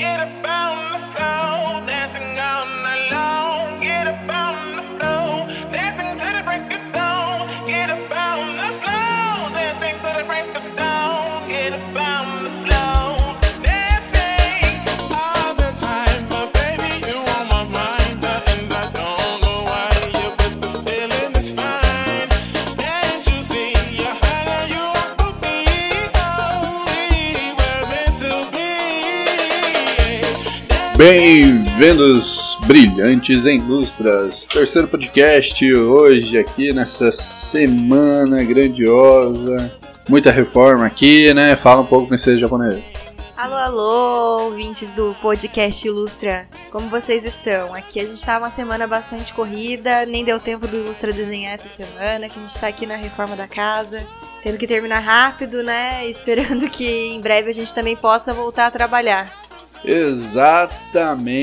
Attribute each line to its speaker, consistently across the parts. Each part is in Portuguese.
Speaker 1: forget about myself.
Speaker 2: Bem-vindos, brilhantes em lustras. Terceiro podcast hoje aqui nessa semana grandiosa. Muita reforma aqui, né? Fala um pouco princesa japonesa.
Speaker 3: Alô, alô, ouvintes do podcast Ilustra. Como vocês estão? Aqui a gente tá uma semana bastante corrida, nem deu tempo do Ilustra desenhar essa semana, que a gente tá aqui na reforma da casa, tendo que terminar rápido, né? Esperando que em breve a gente também possa voltar a trabalhar.
Speaker 2: Exatamente.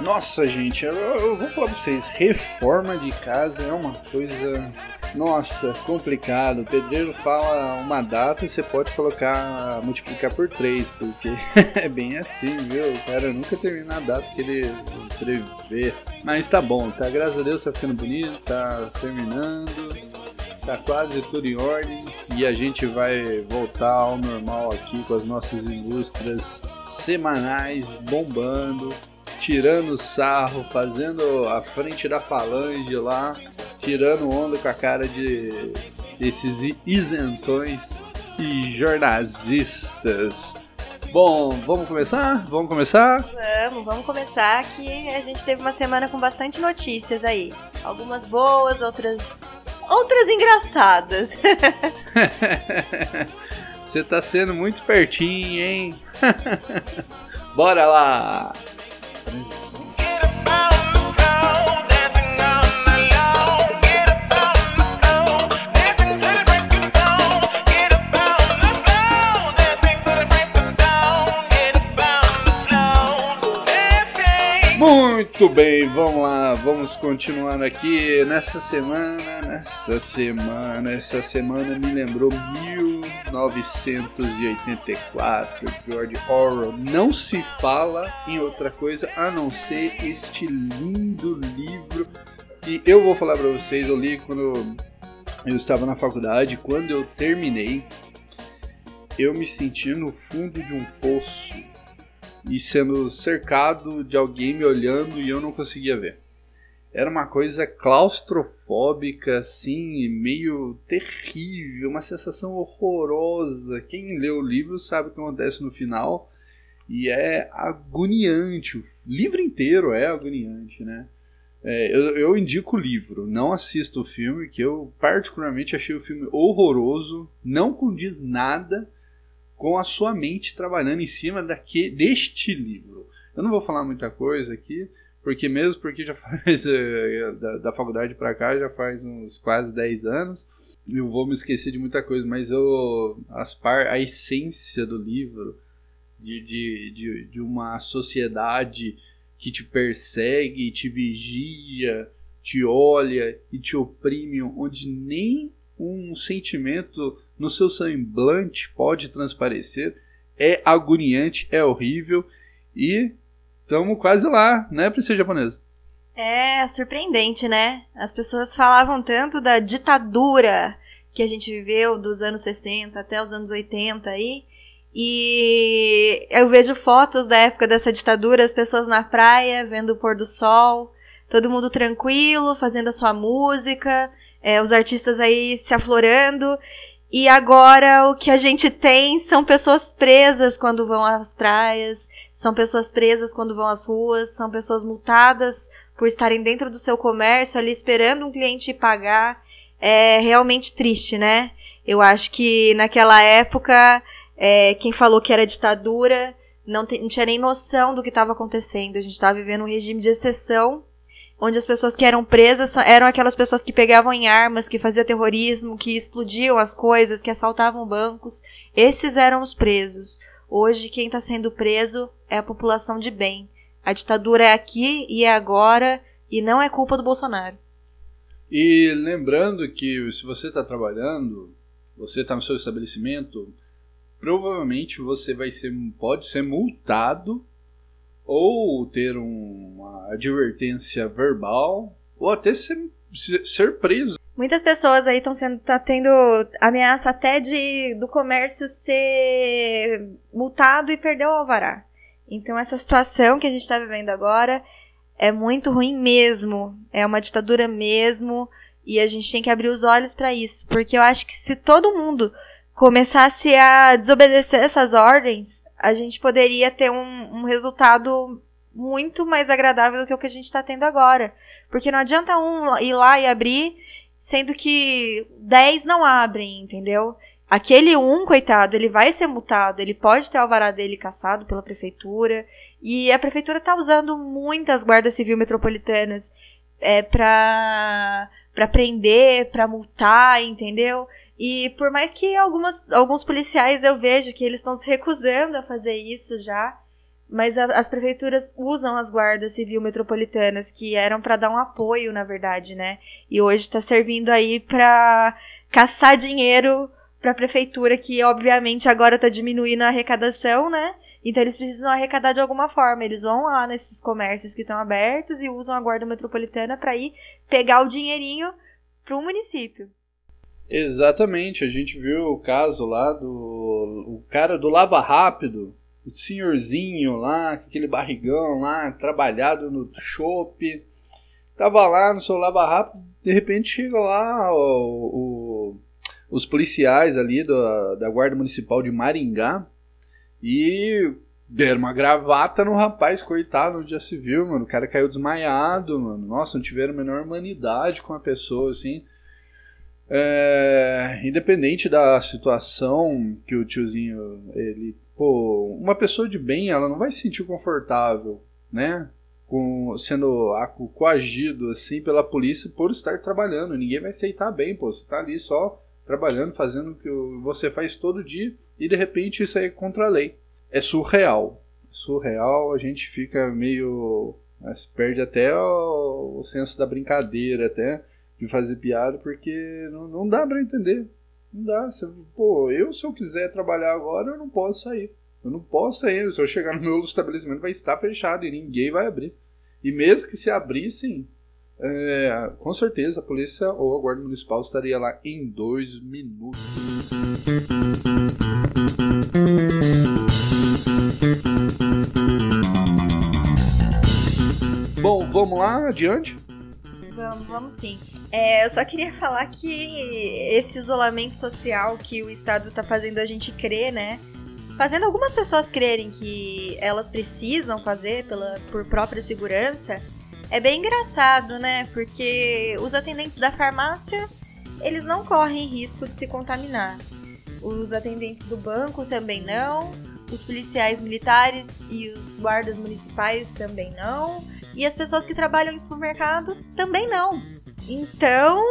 Speaker 2: Nossa, gente, eu, eu vou falar pra vocês, reforma de casa é uma coisa, nossa, complicado. O pedreiro fala uma data e você pode colocar, multiplicar por três, porque é bem assim, viu? O cara nunca termina a data que ele prevê. Mas tá bom, tá? Graças a Deus tá ficando bonito, tá terminando. Tá quase tudo em ordem e a gente vai voltar ao normal aqui com as nossas indústrias semanais bombando, tirando sarro, fazendo a frente da falange lá, tirando onda com a cara de desses isentões e jornalistas. Bom, vamos começar? Vamos começar?
Speaker 3: Vamos, vamos começar que a gente teve uma semana com bastante notícias aí. Algumas boas, outras outras engraçadas.
Speaker 2: Você tá sendo muito espertinho, hein? Bora lá! Muito bem, vamos lá, vamos continuar aqui nessa semana, nessa semana, essa semana me lembrou 1984, George Orwell. Não se fala em outra coisa a não ser este lindo livro que eu vou falar para vocês, eu li quando eu estava na faculdade, quando eu terminei, eu me senti no fundo de um poço e sendo cercado de alguém me olhando e eu não conseguia ver. Era uma coisa claustrofóbica, assim, meio terrível, uma sensação horrorosa. Quem lê o livro sabe o que acontece no final e é agoniante. O livro inteiro é agoniante, né? É, eu, eu indico o livro, não assisto o filme, que eu particularmente achei o filme horroroso, não condiz nada com a sua mente trabalhando em cima daque, deste livro. Eu não vou falar muita coisa aqui, porque mesmo porque já faz eh, da, da faculdade para cá já faz uns quase 10 anos, eu vou me esquecer de muita coisa, mas eu as par, a essência do livro de, de, de, de uma sociedade que te persegue, te vigia, te olha e te oprime, onde nem um sentimento no seu semblante pode transparecer, é agoniante, é horrível e estamos quase lá, né, princesa japonesa?
Speaker 3: É surpreendente, né? As pessoas falavam tanto da ditadura que a gente viveu dos anos 60 até os anos 80 aí. E eu vejo fotos da época dessa ditadura, as pessoas na praia, vendo o pôr do sol, todo mundo tranquilo, fazendo a sua música, é, os artistas aí se aflorando. E agora o que a gente tem são pessoas presas quando vão às praias, são pessoas presas quando vão às ruas, são pessoas multadas por estarem dentro do seu comércio ali esperando um cliente pagar. É realmente triste, né? Eu acho que naquela época, é, quem falou que era ditadura não, não tinha nem noção do que estava acontecendo. A gente estava vivendo um regime de exceção, onde as pessoas que eram presas sa- eram aquelas pessoas que pegavam em armas, que faziam terrorismo, que explodiam as coisas, que assaltavam bancos. Esses eram os presos. Hoje, quem está sendo preso é a população de bem. A ditadura é aqui e é agora, e não é culpa do Bolsonaro.
Speaker 2: E lembrando que se você está trabalhando, você está no seu estabelecimento, provavelmente você vai ser, pode ser multado ou ter uma advertência verbal ou até ser, ser preso.
Speaker 3: Muitas pessoas aí estão sendo tá tendo ameaça até de do comércio ser multado e perder o alvará. Então essa situação que a gente está vivendo agora é muito ruim mesmo. É uma ditadura mesmo. E a gente tem que abrir os olhos para isso. Porque eu acho que se todo mundo começasse a desobedecer essas ordens, a gente poderia ter um, um resultado muito mais agradável do que o que a gente está tendo agora. Porque não adianta um ir lá e abrir, sendo que 10 não abrem, entendeu? Aquele um, coitado, ele vai ser multado, ele pode ter o alvará dele caçado pela prefeitura, e a prefeitura tá usando muitas guardas civil metropolitanas é, pra prender, pra multar, entendeu? E por mais que algumas, alguns policiais eu vejo que eles estão se recusando a fazer isso já, mas a, as prefeituras usam as guardas civil metropolitanas, que eram para dar um apoio, na verdade, né? E hoje está servindo aí para caçar dinheiro para a prefeitura, que obviamente agora está diminuindo a arrecadação, né? Então eles precisam arrecadar de alguma forma. Eles vão lá nesses comércios que estão abertos e usam a guarda metropolitana para ir pegar o dinheirinho para o município.
Speaker 2: Exatamente, a gente viu o caso lá do o cara do Lava Rápido, o senhorzinho lá, aquele barrigão lá, trabalhado no shopping, tava lá no seu Lava Rápido, de repente chega lá o, o os policiais ali do, da Guarda Municipal de Maringá e deram uma gravata no rapaz, coitado, já se viu, mano. O cara caiu desmaiado, mano. Nossa, não tiveram a menor humanidade com a pessoa, assim. É, independente da situação que o tiozinho, ele, pô, uma pessoa de bem, ela não vai se sentir confortável, né? Com, sendo coagido assim pela polícia por estar trabalhando. Ninguém vai aceitar bem, pô. Você tá ali só trabalhando, fazendo o que você faz todo dia e de repente isso aí é contra a lei. É surreal. Surreal, a gente fica meio. Perde até o, o senso da brincadeira, até de fazer piada, porque não, não dá para entender. Não dá. Pô, eu se eu quiser trabalhar agora, eu não posso sair. Eu não posso sair. Se eu chegar no meu estabelecimento, vai estar fechado e ninguém vai abrir. E mesmo que se abrissem, é, com certeza a polícia ou a guarda municipal estaria lá em dois minutos. Bom, vamos lá, adiante?
Speaker 3: Vamos, vamos sim. É, eu só queria falar que esse isolamento social que o Estado está fazendo a gente crer, né? Fazendo algumas pessoas crerem que elas precisam fazer pela, por própria segurança, é bem engraçado, né? Porque os atendentes da farmácia, eles não correm risco de se contaminar. Os atendentes do banco também não. Os policiais militares e os guardas municipais também não. E as pessoas que trabalham em supermercado também não. Então,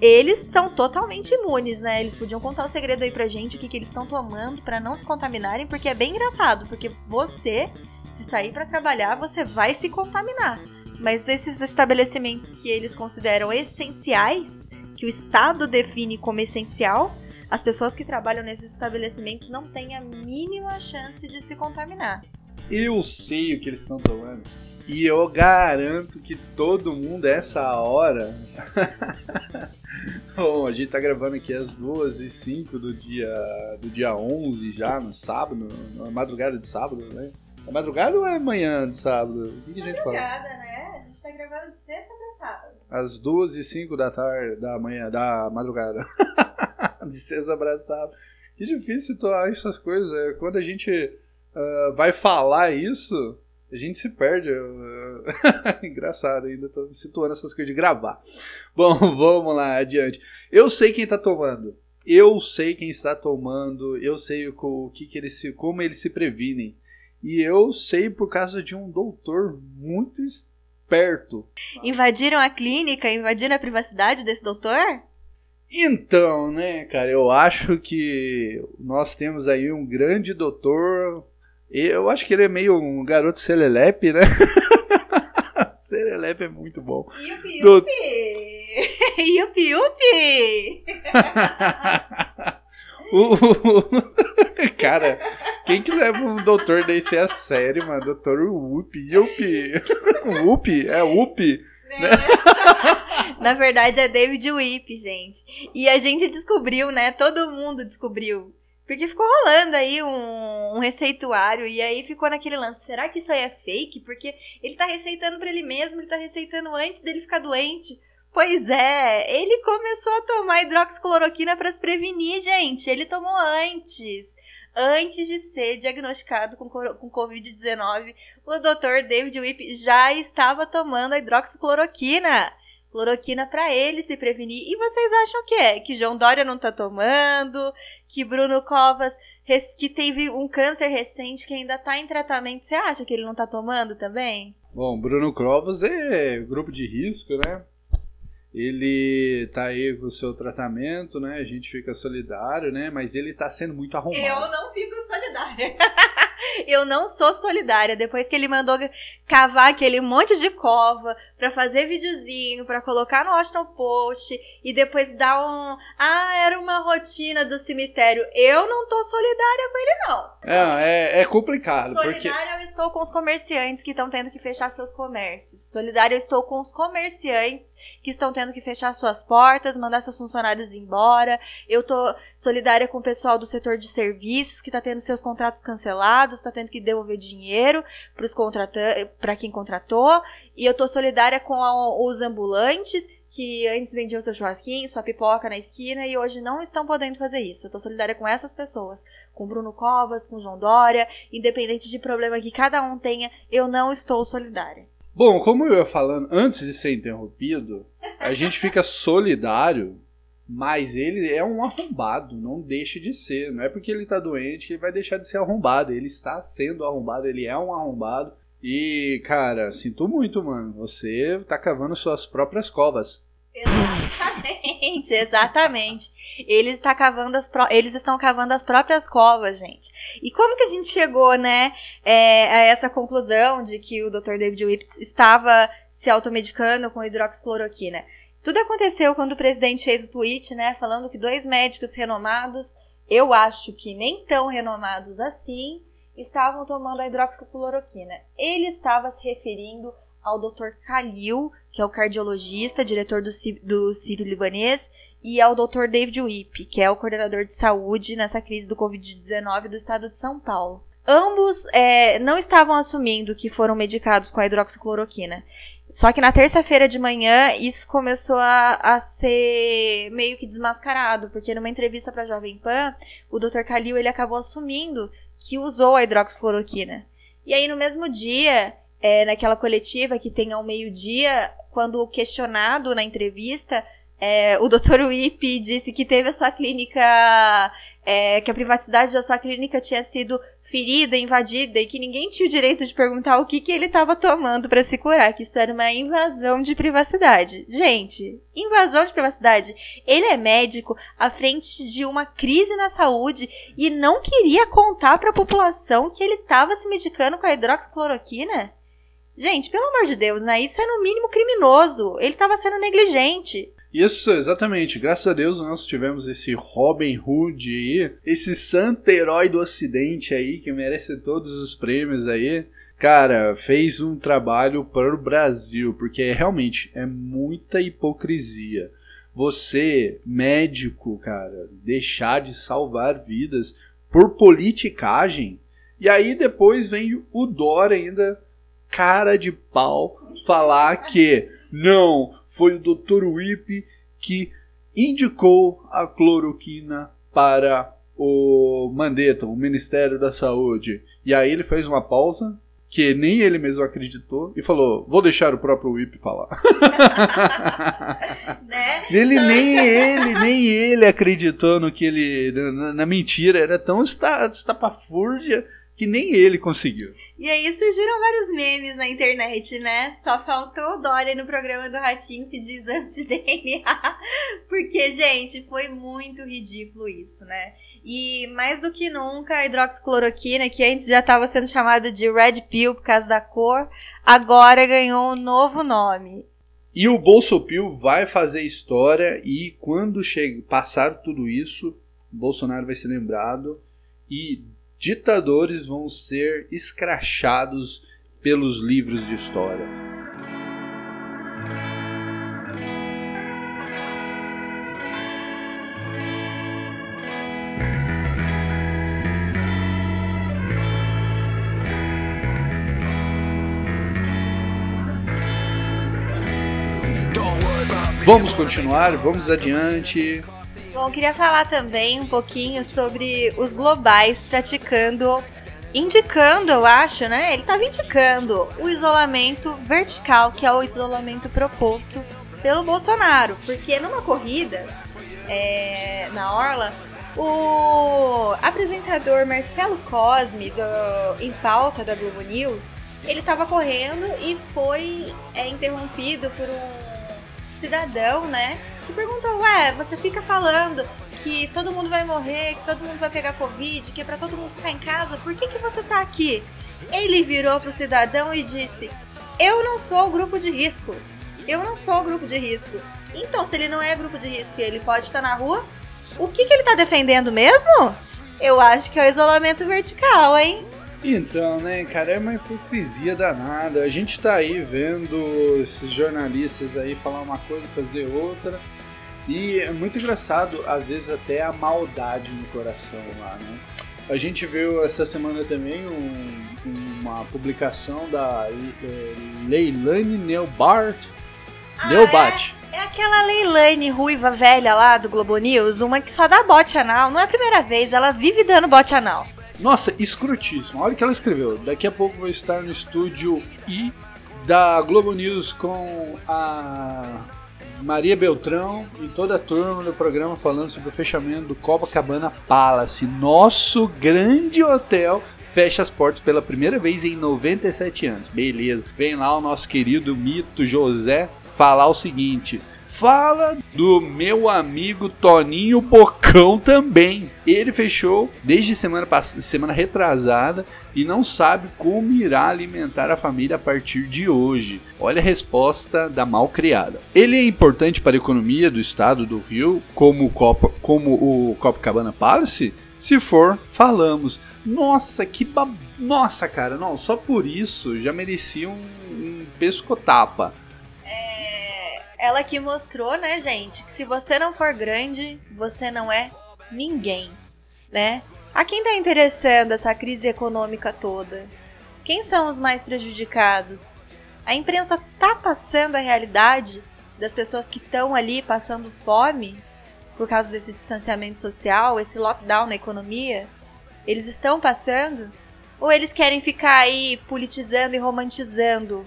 Speaker 3: eles são totalmente imunes, né? Eles podiam contar o segredo aí pra gente, o que, que eles estão tomando para não se contaminarem, porque é bem engraçado, porque você, se sair para trabalhar, você vai se contaminar. Mas esses estabelecimentos que eles consideram essenciais, que o Estado define como essencial, as pessoas que trabalham nesses estabelecimentos não têm a mínima chance de se contaminar.
Speaker 2: Eu sei o que eles estão tomando. E eu garanto que todo mundo, essa hora. Bom, a gente tá gravando aqui às 2 e 05 do dia, do dia 11 já, no sábado, na madrugada de sábado, né? É madrugada ou é manhã de sábado? O que, que a gente fala?
Speaker 3: Madrugada, né? A gente tá gravando de sexta pra sábado.
Speaker 2: Às 2 e 05 da tarde, da manhã, da madrugada. de sexta pra sábado. Que difícil situar essas coisas. é, Quando a gente ah, vai falar isso, a gente se perde. eu- Engraçado, ainda tô situando essas coisas de gravar. Bom, vamos lá, adiante. Eu sei quem tá tomando. Eu sei quem está tomando. Eu sei o que, que eles se, como eles se previnem. E eu sei por causa de um doutor muito esperto.
Speaker 3: Invadiram a clínica, invadiram a privacidade desse doutor?
Speaker 2: Então, né, cara, eu acho que nós temos aí um grande doutor. Eu acho que ele é meio um garoto serelepe, né? serelepe é muito bom.
Speaker 3: Yupi,
Speaker 2: Do-
Speaker 3: yupi! yupi, yupi!
Speaker 2: O- Cara, quem que leva um doutor desse a sério, mano? Doutor Whoop. Yup. Whoop? É Whoop?
Speaker 3: Na verdade é David Whip, gente. E a gente descobriu, né? Todo mundo descobriu. Porque ficou rolando aí um, um receituário e aí ficou naquele lance. Será que isso aí é fake? Porque ele tá receitando pra ele mesmo, ele tá receitando antes dele ficar doente. Pois é, ele começou a tomar hidroxicloroquina pra se prevenir, gente. Ele tomou antes. Antes de ser diagnosticado com, com Covid-19, o Dr. David Whip já estava tomando a hidroxicloroquina. Cloroquina pra ele se prevenir. E vocês acham o quê? Que João Dória não tá tomando? Que Bruno Covas, que teve um câncer recente que ainda tá em tratamento, você acha que ele não tá tomando também?
Speaker 2: Bom, Bruno Crovas é grupo de risco, né? Ele tá aí com o seu tratamento, né? A gente fica solidário, né? Mas ele tá sendo muito arrombado.
Speaker 3: não fico solidária. Eu não sou solidária. Depois que ele mandou cavar aquele monte de cova pra fazer videozinho, pra colocar no Washington Post e depois dar um. Ah, era uma rotina do cemitério. Eu não tô solidária com ele, não.
Speaker 2: É, é, é complicado, porque...
Speaker 3: Solidária eu estou com os comerciantes que estão tendo que fechar seus comércios. Solidária eu estou com os comerciantes que estão tendo que fechar suas portas, mandar seus funcionários embora. Eu tô solidária com o pessoal do setor de serviços que tá tendo seus contratos cancelados, tá tendo que devolver dinheiro pra quem contratou. E eu tô solidária com a- os ambulantes que antes vendiam seu churrasquinho, sua pipoca na esquina e hoje não estão podendo fazer isso. Eu tô solidária com essas pessoas, com Bruno Covas, com João Dória, independente de problema que cada um tenha, eu não estou solidária.
Speaker 2: Bom, como eu ia falando, antes de ser interrompido, a gente fica solidário, mas ele é um arrombado, não deixa de ser. Não é porque ele tá doente que ele vai deixar de ser arrombado. Ele está sendo arrombado, ele é um arrombado. E, cara, sinto muito, mano. Você tá cavando suas próprias covas.
Speaker 3: Exatamente, exatamente. Eles, tá cavando as pró- eles estão cavando as próprias covas, gente. E como que a gente chegou, né, é, a essa conclusão de que o Dr. David Whip estava se automedicando com hidroxicloroquina? Tudo aconteceu quando o presidente fez o tweet, né, falando que dois médicos renomados, eu acho que nem tão renomados assim, estavam tomando a hidroxicloroquina. Ele estava se referindo ao Dr. Khalil, que é o cardiologista, diretor do, do Sírio-Libanês, e ao Dr. David Whip, que é o coordenador de saúde nessa crise do Covid-19 do estado de São Paulo. Ambos é, não estavam assumindo que foram medicados com a hidroxicloroquina. Só que na terça-feira de manhã isso começou a, a ser meio que desmascarado, porque numa entrevista para Jovem Pan, o Dr. Khalil ele acabou assumindo que usou a hidroxicloroquina. E aí no mesmo dia, é, naquela coletiva que tem ao meio-dia, quando questionado na entrevista, é, o Dr. Whip disse que teve a sua clínica, é, que a privacidade da sua clínica tinha sido ferida, invadida e que ninguém tinha o direito de perguntar o que, que ele estava tomando para se curar, que isso era uma invasão de privacidade. Gente, invasão de privacidade. Ele é médico à frente de uma crise na saúde e não queria contar para a população que ele estava se medicando com a hidroxicloroquina? Gente, pelo amor de Deus, né? Isso é no mínimo criminoso. Ele estava sendo negligente.
Speaker 2: Isso, exatamente. Graças a Deus nós tivemos esse Robin Hood aí, esse santo herói do ocidente aí, que merece todos os prêmios aí. Cara, fez um trabalho para o Brasil, porque realmente é muita hipocrisia. Você, médico, cara, deixar de salvar vidas por politicagem. E aí depois vem o Dória ainda, cara de pau, falar que não, foi o Dr. Whip que indicou a cloroquina para o Mandetta, o Ministério da Saúde. E aí ele fez uma pausa, que nem ele mesmo acreditou, e falou: Vou deixar o próprio Whip falar.
Speaker 3: Né?
Speaker 2: ele, nem ele, nem ele acreditou no que ele. na, na mentira, era tão esta- estapafúrdia que nem ele conseguiu.
Speaker 3: E aí surgiram vários memes na internet, né? Só faltou Dória no programa do Ratinho pedir exame de DNA. Porque, gente, foi muito ridículo isso, né? E mais do que nunca, a hidroxicloroquina, que antes já estava sendo chamada de Red Pill por causa da cor, agora ganhou um novo nome.
Speaker 2: E o Bolsopil vai fazer história e quando chega, passar tudo isso, Bolsonaro vai ser lembrado e ditadores vão ser escrachados pelos livros de história. Vamos continuar, vamos adiante.
Speaker 3: Bom, queria falar também um pouquinho sobre os globais praticando, indicando, eu acho, né? Ele estava indicando o isolamento vertical, que é o isolamento proposto pelo Bolsonaro. Porque numa corrida é, na Orla, o apresentador Marcelo Cosme, do Em Pauta da Globo News, ele estava correndo e foi é, interrompido por um cidadão, né? Que perguntou, ué, você fica falando que todo mundo vai morrer, que todo mundo vai pegar Covid, que é pra todo mundo ficar em casa, por que, que você tá aqui? Ele virou pro cidadão e disse, eu não sou o grupo de risco. Eu não sou o grupo de risco. Então, se ele não é grupo de risco e ele pode estar na rua, o que, que ele tá defendendo mesmo? Eu acho que é o isolamento vertical, hein?
Speaker 2: Então, né, cara, é uma hipocrisia danada. A gente tá aí vendo esses jornalistas aí falar uma coisa, fazer outra. E é muito engraçado, às vezes, até a maldade no coração lá, né? A gente viu essa semana também um, uma publicação da é, Leilani Neubart.
Speaker 3: Ah,
Speaker 2: Neubart.
Speaker 3: É aquela Leilane ruiva velha lá do Globo News, uma que só dá bote anal. Não é a primeira vez, ela vive dando bote anal.
Speaker 2: Nossa, escrutíssimo. Olha o que ela escreveu. Daqui a pouco vou estar no estúdio I da Globo News com a Maria Beltrão e toda a turma do programa falando sobre o fechamento do Copacabana Palace, nosso grande hotel fecha as portas pela primeira vez em 97 anos. Beleza. Vem lá o nosso querido mito José falar o seguinte: Fala do meu amigo Toninho Bocão também. Ele fechou desde semana, semana retrasada e não sabe como irá alimentar a família a partir de hoje. Olha a resposta da mal criada. Ele é importante para a economia do estado do Rio, como o, Copa, como o Copacabana Palace? Se for, falamos. Nossa, que ba... Nossa, cara, não, só por isso já merecia um, um pescotapa.
Speaker 3: Ela que mostrou, né, gente, que se você não for grande, você não é ninguém, né? A quem tá interessando essa crise econômica toda? Quem são os mais prejudicados? A imprensa tá passando a realidade das pessoas que estão ali passando fome por causa desse distanciamento social, esse lockdown na economia? Eles estão passando? Ou eles querem ficar aí politizando e romantizando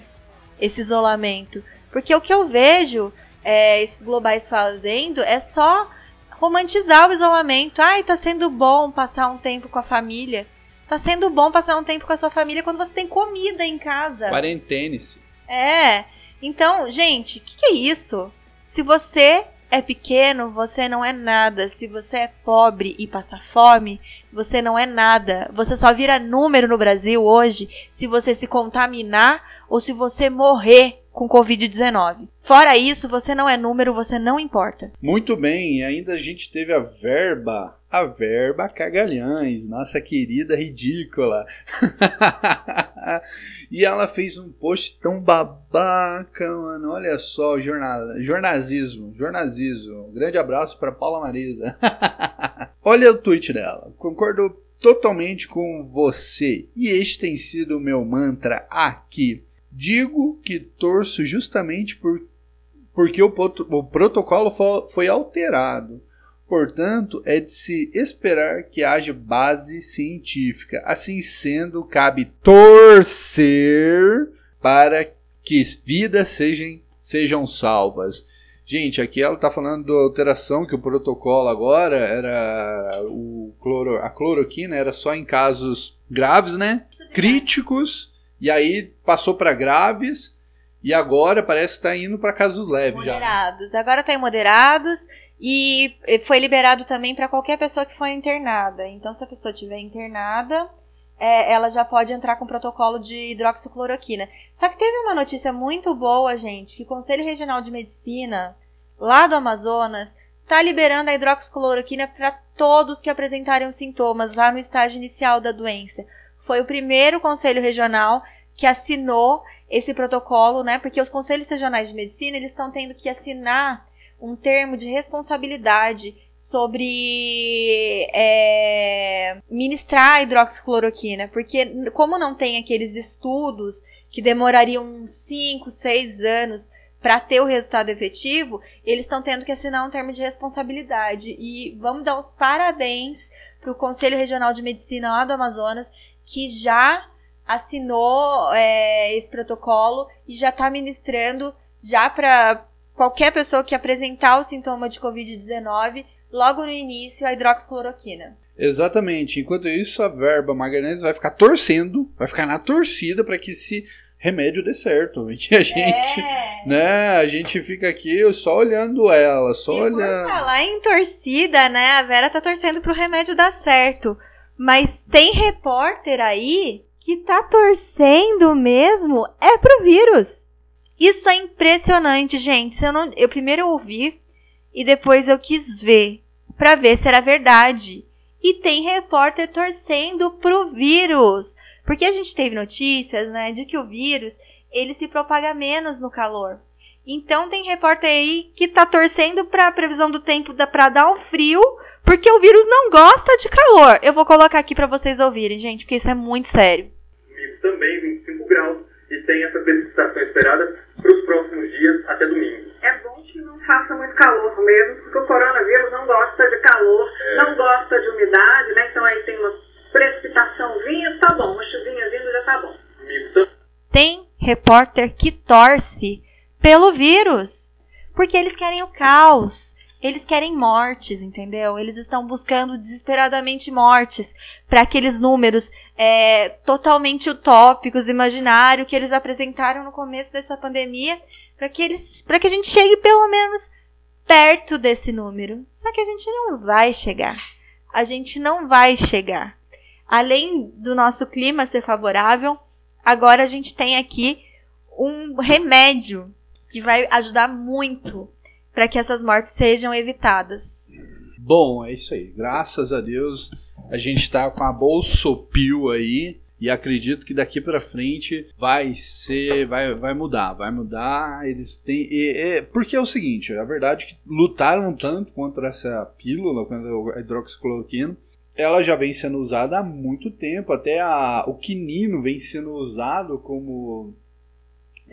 Speaker 3: esse isolamento? Porque o que eu vejo é, esses globais fazendo é só romantizar o isolamento. Ai, tá sendo bom passar um tempo com a família. Tá sendo bom passar um tempo com a sua família quando você tem comida em casa.
Speaker 2: Quarentene-se.
Speaker 3: É. Então, gente, o que, que é isso? Se você é pequeno, você não é nada. Se você é pobre e passa fome, você não é nada. Você só vira número no Brasil hoje se você se contaminar ou se você morrer com Covid-19. Fora isso, você não é número, você não importa.
Speaker 2: Muito bem, ainda a gente teve a verba, a verba Cagalhães, nossa querida ridícula. e ela fez um post tão babaca, mano. Olha só, jornal, jornalismo, jornalismo. Um grande abraço para Paula Marisa. Olha o tweet dela. Concordo totalmente com você. E este tem sido o meu mantra aqui. Digo que torço justamente por, porque o, o protocolo foi alterado. Portanto, é de se esperar que haja base científica. Assim sendo, cabe torcer para que vidas sejam, sejam salvas. Gente, aqui ela está falando da alteração que o protocolo agora era o cloro, a cloroquina era só em casos graves, né? Críticos e aí passou para graves e agora parece que está indo para casos leves
Speaker 3: moderados. já. Agora está em moderados e foi liberado também para qualquer pessoa que for internada. Então, se a pessoa estiver internada, é, ela já pode entrar com protocolo de hidroxicloroquina. Só que teve uma notícia muito boa, gente, que o Conselho Regional de Medicina, lá do Amazonas, tá liberando a hidroxicloroquina para todos que apresentarem sintomas lá no estágio inicial da doença. Foi o primeiro conselho regional que assinou esse protocolo, né? Porque os conselhos regionais de medicina, eles estão tendo que assinar um termo de responsabilidade sobre é, ministrar a hidroxicloroquina, porque como não tem aqueles estudos que demorariam 5, 6 anos para ter o resultado efetivo, eles estão tendo que assinar um termo de responsabilidade. E vamos dar os parabéns para o Conselho Regional de Medicina lá do Amazonas, que já assinou é, esse protocolo e já está ministrando já para qualquer pessoa que apresentar o sintoma de Covid-19 logo no início a hidroxicloroquina.
Speaker 2: Exatamente. Enquanto isso, a verba magalhães vai ficar torcendo, vai ficar na torcida para que esse remédio dê certo. E a gente,
Speaker 3: É.
Speaker 2: né, a gente fica aqui só olhando ela, só
Speaker 3: E por
Speaker 2: olhando.
Speaker 3: falar em torcida, né? A Vera tá torcendo pro remédio dar certo. Mas tem repórter aí que tá torcendo mesmo é pro vírus. Isso é impressionante, gente. Eu, não, eu primeiro ouvi e depois eu quis ver pra ver se era verdade. E tem repórter torcendo pro vírus. Porque a gente teve notícias, né, de que o vírus ele se propaga menos no calor. Então tem repórter aí que tá torcendo pra previsão do tempo da, pra dar um frio, porque o vírus não gosta de calor. Eu vou colocar aqui pra vocês ouvirem, gente, porque isso é muito sério.
Speaker 4: também 25 graus e tem essa precipitação esperada para os próximos dias até domingo.
Speaker 5: É bom que não faça muito calor mesmo, porque o coronavírus não gosta de calor, não gosta de umidade, né? Então aí tem uma precipitação vindo, tá bom, uma chuvinha vindo já tá bom.
Speaker 4: Também.
Speaker 3: Tem repórter que torce pelo vírus, porque eles querem o caos. Eles querem mortes, entendeu? Eles estão buscando desesperadamente mortes para aqueles números é, totalmente utópicos, imaginários que eles apresentaram no começo dessa pandemia, para que eles, para que a gente chegue pelo menos perto desse número. Só que a gente não vai chegar. A gente não vai chegar. Além do nosso clima ser favorável, agora a gente tem aqui um remédio que vai ajudar muito para que essas mortes sejam evitadas.
Speaker 2: Bom, é isso aí. Graças a Deus a gente tá com a Bolsopil aí e acredito que daqui pra frente vai ser, vai, vai mudar, vai mudar. Eles têm, e- e- porque é o seguinte, a verdade é que lutaram tanto contra essa pílula, contra a hidroxicloroquina. Ela já vem sendo usada há muito tempo, até a, o quinino vem sendo usado como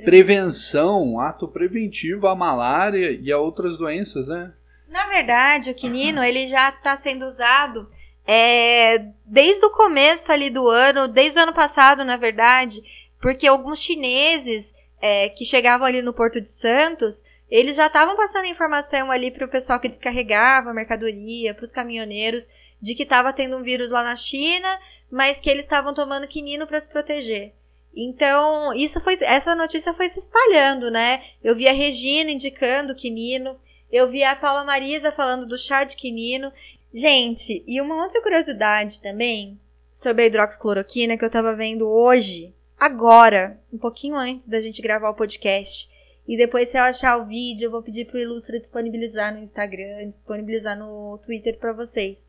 Speaker 2: prevenção, ato preventivo à malária e a outras doenças, né?
Speaker 3: Na verdade, o quinino ele já está sendo usado é, desde o começo ali do ano, desde o ano passado, na verdade, porque alguns chineses é, que chegavam ali no Porto de Santos, eles já estavam passando informação ali para o pessoal que descarregava a mercadoria, para os caminhoneiros, de que estava tendo um vírus lá na China, mas que eles estavam tomando quinino para se proteger. Então, isso foi, essa notícia foi se espalhando, né? Eu vi a Regina indicando quinino, eu vi a Paula Marisa falando do chá de quinino. Gente, e uma outra curiosidade também sobre a hidroxicloroquina que eu tava vendo hoje, agora, um pouquinho antes da gente gravar o podcast. E depois, se eu achar o vídeo, eu vou pedir pro Ilustra disponibilizar no Instagram, disponibilizar no Twitter pra vocês.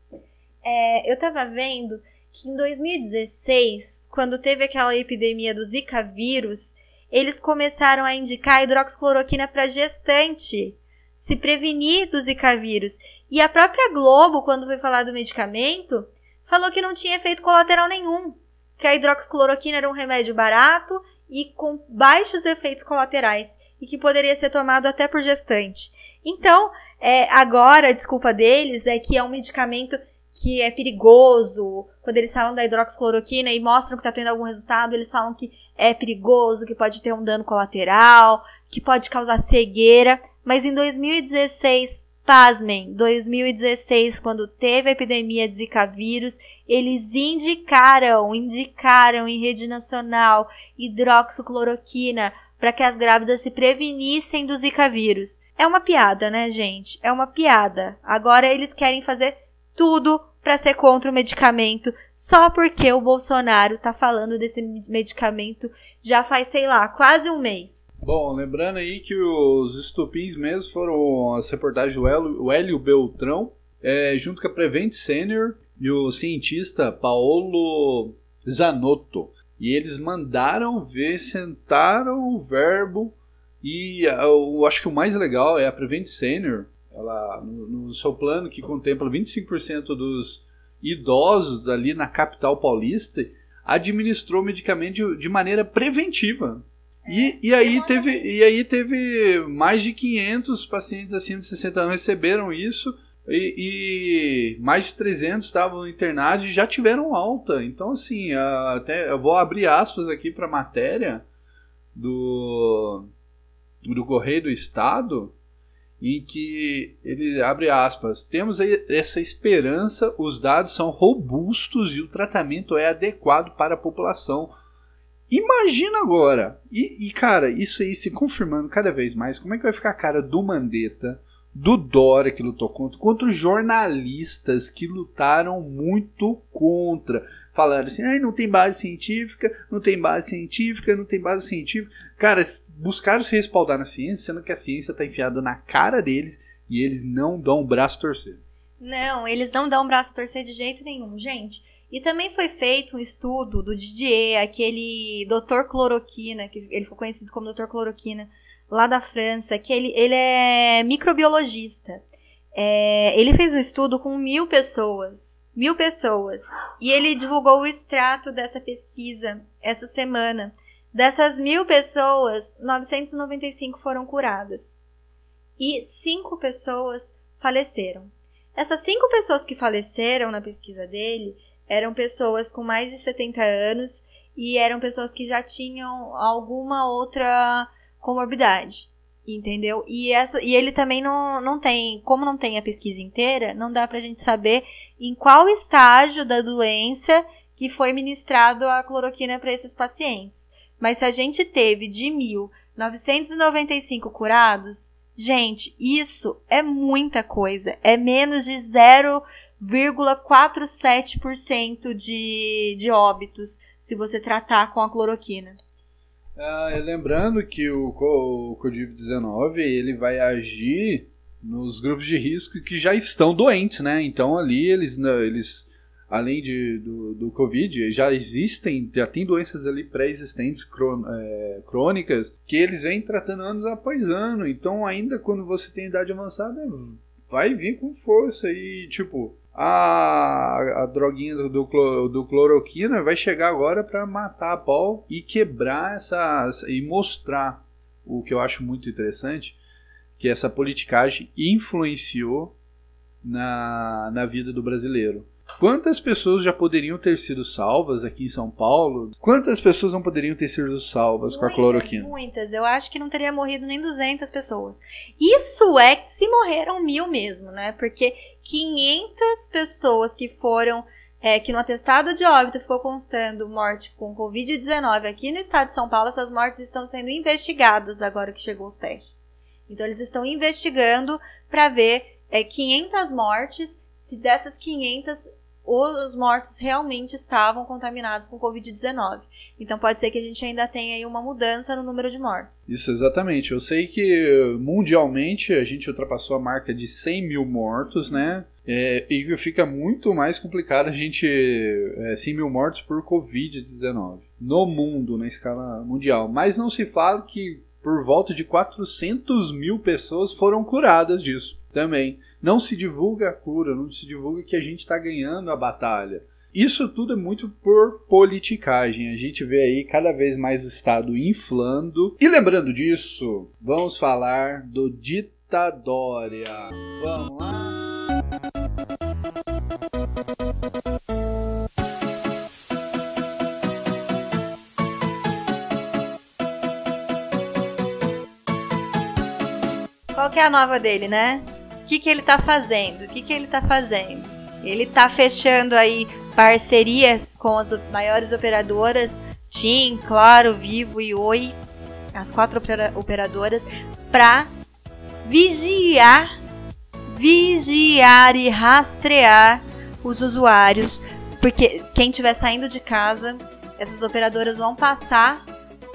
Speaker 3: É, eu tava vendo que em 2016, quando teve aquela epidemia do Zika vírus, eles começaram a indicar hidroxicloroquina para gestante se prevenir do Zika vírus. E a própria Globo, quando foi falar do medicamento, falou que não tinha efeito colateral nenhum. Que a hidroxicloroquina era um remédio barato e com baixos efeitos colaterais. E que poderia ser tomado até por gestante. Então, é, agora a desculpa deles é que é um medicamento que é perigoso. Quando eles falam da hidroxicloroquina e mostram que está tendo algum resultado, eles falam que é perigoso, que pode ter um dano colateral, que pode causar cegueira. Mas em 2016, pasmem, 2016, quando teve a epidemia de Zika vírus, eles indicaram, indicaram em rede nacional hidroxicloroquina para que as grávidas se prevenissem do Zika vírus. É uma piada, né, gente? É uma piada. Agora eles querem fazer tudo para ser contra o medicamento só porque o Bolsonaro tá falando desse medicamento já faz, sei lá, quase um mês.
Speaker 2: Bom, lembrando aí que os estupins mesmo foram as reportagens do Hélio, Hélio Beltrão, é, junto com a Prevent Senior e o cientista Paolo Zanotto. E eles mandaram ver, sentaram o verbo e eu acho que o mais legal é a Prevent Senior, ela, no, no seu plano que contempla 25% dos idosos ali na capital paulista, administrou medicamento de, de maneira preventiva. E, e, aí teve, e aí teve mais de 500 pacientes acima de 60 anos receberam isso e, e mais de 300 estavam internados e já tiveram alta. Então, assim, até eu vou abrir aspas aqui para a matéria do, do Correio do Estado em que ele abre aspas, temos essa esperança, os dados são robustos e o tratamento é adequado para a população. Imagina agora, e, e cara, isso aí se confirmando cada vez mais, como é que vai ficar a cara do Mandetta, do Dória que lutou contra, contra os jornalistas que lutaram muito contra falando assim, ah, não tem base científica, não tem base científica, não tem base científica. Cara, buscaram se respaldar na ciência, sendo que a ciência está enfiada na cara deles e eles não dão o braço a torcer.
Speaker 3: Não, eles não dão o braço a torcer de jeito nenhum, gente. E também foi feito um estudo do Didier, aquele Dr. Cloroquina, que ele foi conhecido como Dr. Cloroquina, lá da França, que ele, ele é microbiologista. É, ele fez um estudo com mil pessoas mil pessoas. E ele divulgou o extrato dessa pesquisa essa semana. Dessas mil pessoas, 995 foram curadas. E cinco pessoas faleceram. Essas cinco pessoas que faleceram na pesquisa dele eram pessoas com mais de 70 anos e eram pessoas que já tinham alguma outra comorbidade. Entendeu? E, essa, e ele também não, não tem, como não tem a pesquisa inteira, não dá pra gente saber em qual estágio da doença que foi ministrado a cloroquina para esses pacientes. Mas se a gente teve de 1.995 curados, gente, isso é muita coisa. É menos de 0,47% de, de óbitos se você tratar com a cloroquina.
Speaker 2: Ah, lembrando que o, o Covid-19 ele vai agir nos grupos de risco que já estão doentes, né? Então ali eles, eles além de, do, do Covid, já existem, já tem doenças ali pré-existentes é, crônicas que eles vêm tratando anos após ano. Então, ainda quando você tem idade avançada, vai vir com força e, tipo, a, a droguinha do, do, cloroquina vai chegar agora para matar a pau e quebrar essas e mostrar o que eu acho muito interessante que essa politicagem influenciou na, na vida do brasileiro. Quantas pessoas já poderiam ter sido salvas aqui em São Paulo? Quantas pessoas não poderiam ter sido salvas muitas, com a cloroquina?
Speaker 3: Muitas. Eu acho que não teria morrido nem 200 pessoas. Isso é que se morreram mil mesmo, né? Porque 500 pessoas que foram é, que no atestado de óbito ficou constando morte com Covid-19 aqui no estado de São Paulo, essas mortes estão sendo investigadas agora que chegou os testes. Então eles estão investigando para ver é, 500 mortes, se dessas 500 os mortos realmente estavam contaminados com Covid-19. Então pode ser que a gente ainda tenha aí uma mudança no número de mortos.
Speaker 2: Isso, exatamente. Eu sei que mundialmente a gente ultrapassou a marca de 100 mil mortos, né? É, e fica muito mais complicado a gente. É, 100 mil mortos por Covid-19 no mundo, na escala mundial. Mas não se fala que por volta de 400 mil pessoas foram curadas disso também. Não se divulga a cura, não se divulga que a gente está ganhando a batalha. Isso tudo é muito por politicagem. A gente vê aí cada vez mais o Estado inflando. E lembrando disso, vamos falar do ditadória. Vamos lá?
Speaker 3: Qual que é a nova dele, né? O que, que ele tá fazendo? O que, que ele tá fazendo? Ele tá fechando aí parcerias com as maiores operadoras, TIM, Claro, Vivo e Oi, as quatro operadoras, para vigiar, vigiar e rastrear os usuários, porque quem estiver saindo de casa, essas operadoras vão passar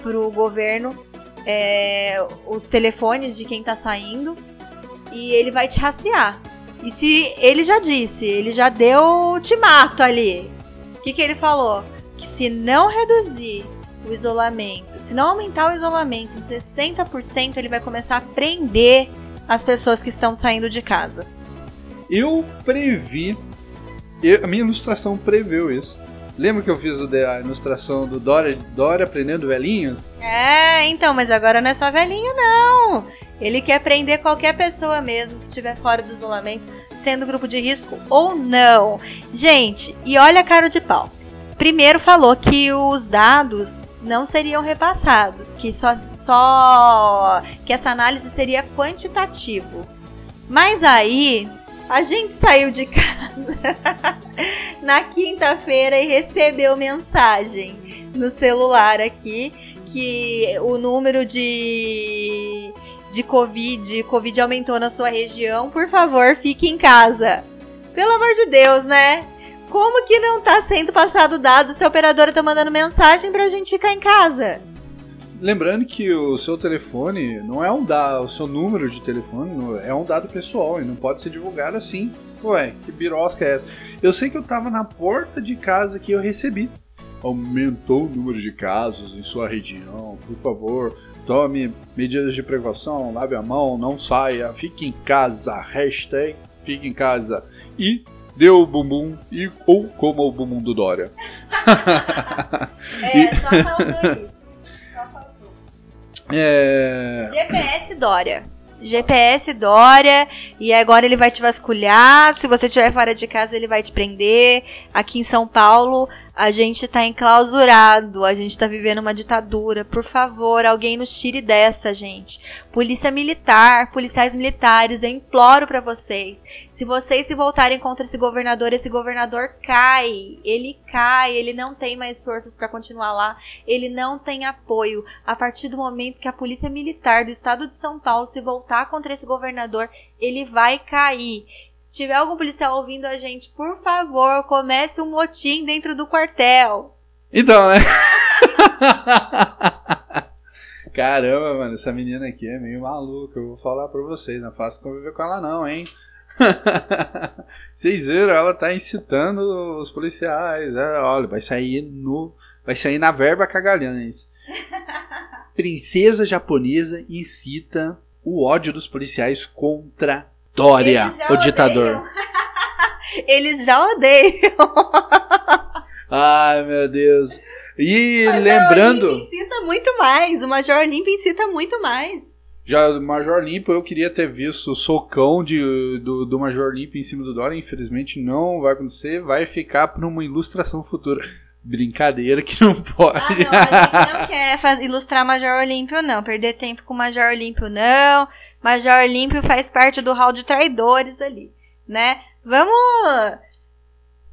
Speaker 3: pro governo é, os telefones de quem tá saindo e ele vai te rastrear. E se ele já disse, ele já deu ultimato ali. O que, que ele falou? Que se não reduzir o isolamento, se não aumentar o isolamento em 60%, ele vai começar a prender as pessoas que estão saindo de casa.
Speaker 2: Eu previ, eu- a minha ilustração preveu isso. Lembra que eu fiz a ilustração do Dória, Dória prendendo velhinhos?
Speaker 3: É, então, mas agora não é só velhinho, não. Ele quer prender qualquer pessoa mesmo que estiver fora do isolamento, sendo grupo de risco ou não. Gente, e olha a cara de pau. Primeiro falou que os dados não seriam repassados, que só, só que essa análise seria quantitativo. Mas aí a gente saiu de casa na quinta-feira e recebeu mensagem no celular aqui que o número de de covid, covid aumentou na sua região. Por favor, fique em casa. Pelo amor de Deus, né? Como que não tá sendo passado dado se a operadora tá mandando mensagem pra gente ficar em casa?
Speaker 2: Lembrando que o seu telefone não é um dado, o seu número de telefone é um dado pessoal e não pode ser divulgado assim. Ué, que birosca é essa? Eu sei que eu tava na porta de casa que eu recebi. Aumentou o número de casos em sua região, por favor, tome medidas de precaução, lave a mão, não saia, fique em casa, hashtag fique em casa e dê o bumbum e, ou coma o bumbum do Dória.
Speaker 3: É, só faltou isso. Só faltou.
Speaker 2: É...
Speaker 3: GPS Dória. GPS Dória, e agora ele vai te vasculhar. Se você estiver fora de casa, ele vai te prender. Aqui em São Paulo, a gente tá enclausurado, a gente tá vivendo uma ditadura. Por favor, alguém nos tire dessa, gente. Polícia militar, policiais militares, eu imploro pra vocês. Se vocês se voltarem contra esse governador, esse governador cai. Ele cai, ele não tem mais forças pra continuar lá. Ele não tem apoio. A partir do momento que a polícia militar do estado de São Paulo se voltar contra esse governador, ele vai cair. Se tiver algum policial ouvindo a gente, por favor, comece um motim dentro do quartel.
Speaker 2: Então, né? Caramba, mano, essa menina aqui é meio maluca. Eu vou falar pra vocês, não é fácil conviver com ela, não, hein? Vocês viram, ela tá incitando os policiais. É, olha, vai sair no. Vai sair na verba cagalhães. Princesa japonesa incita o ódio dos policiais contra Dória, o ditador.
Speaker 3: odeiam. Eles já odeiam.
Speaker 2: Ai, meu Deus. E
Speaker 3: O Major
Speaker 2: lembrando.
Speaker 3: Olímpio incita muito mais. O Major Olímpio incita muito mais.
Speaker 2: Já do Major Limpo, eu queria ter visto o socão de, do, do Major Limpo em cima do Dória. Infelizmente não vai acontecer. Vai ficar para uma ilustração futura. Brincadeira que não pode.
Speaker 3: Ah, não, a gente não quer ilustrar Major Olímpio, não. Perder tempo com Major Olímpio, não. Major Olímpio faz parte do hall de traidores ali, né? Vamos.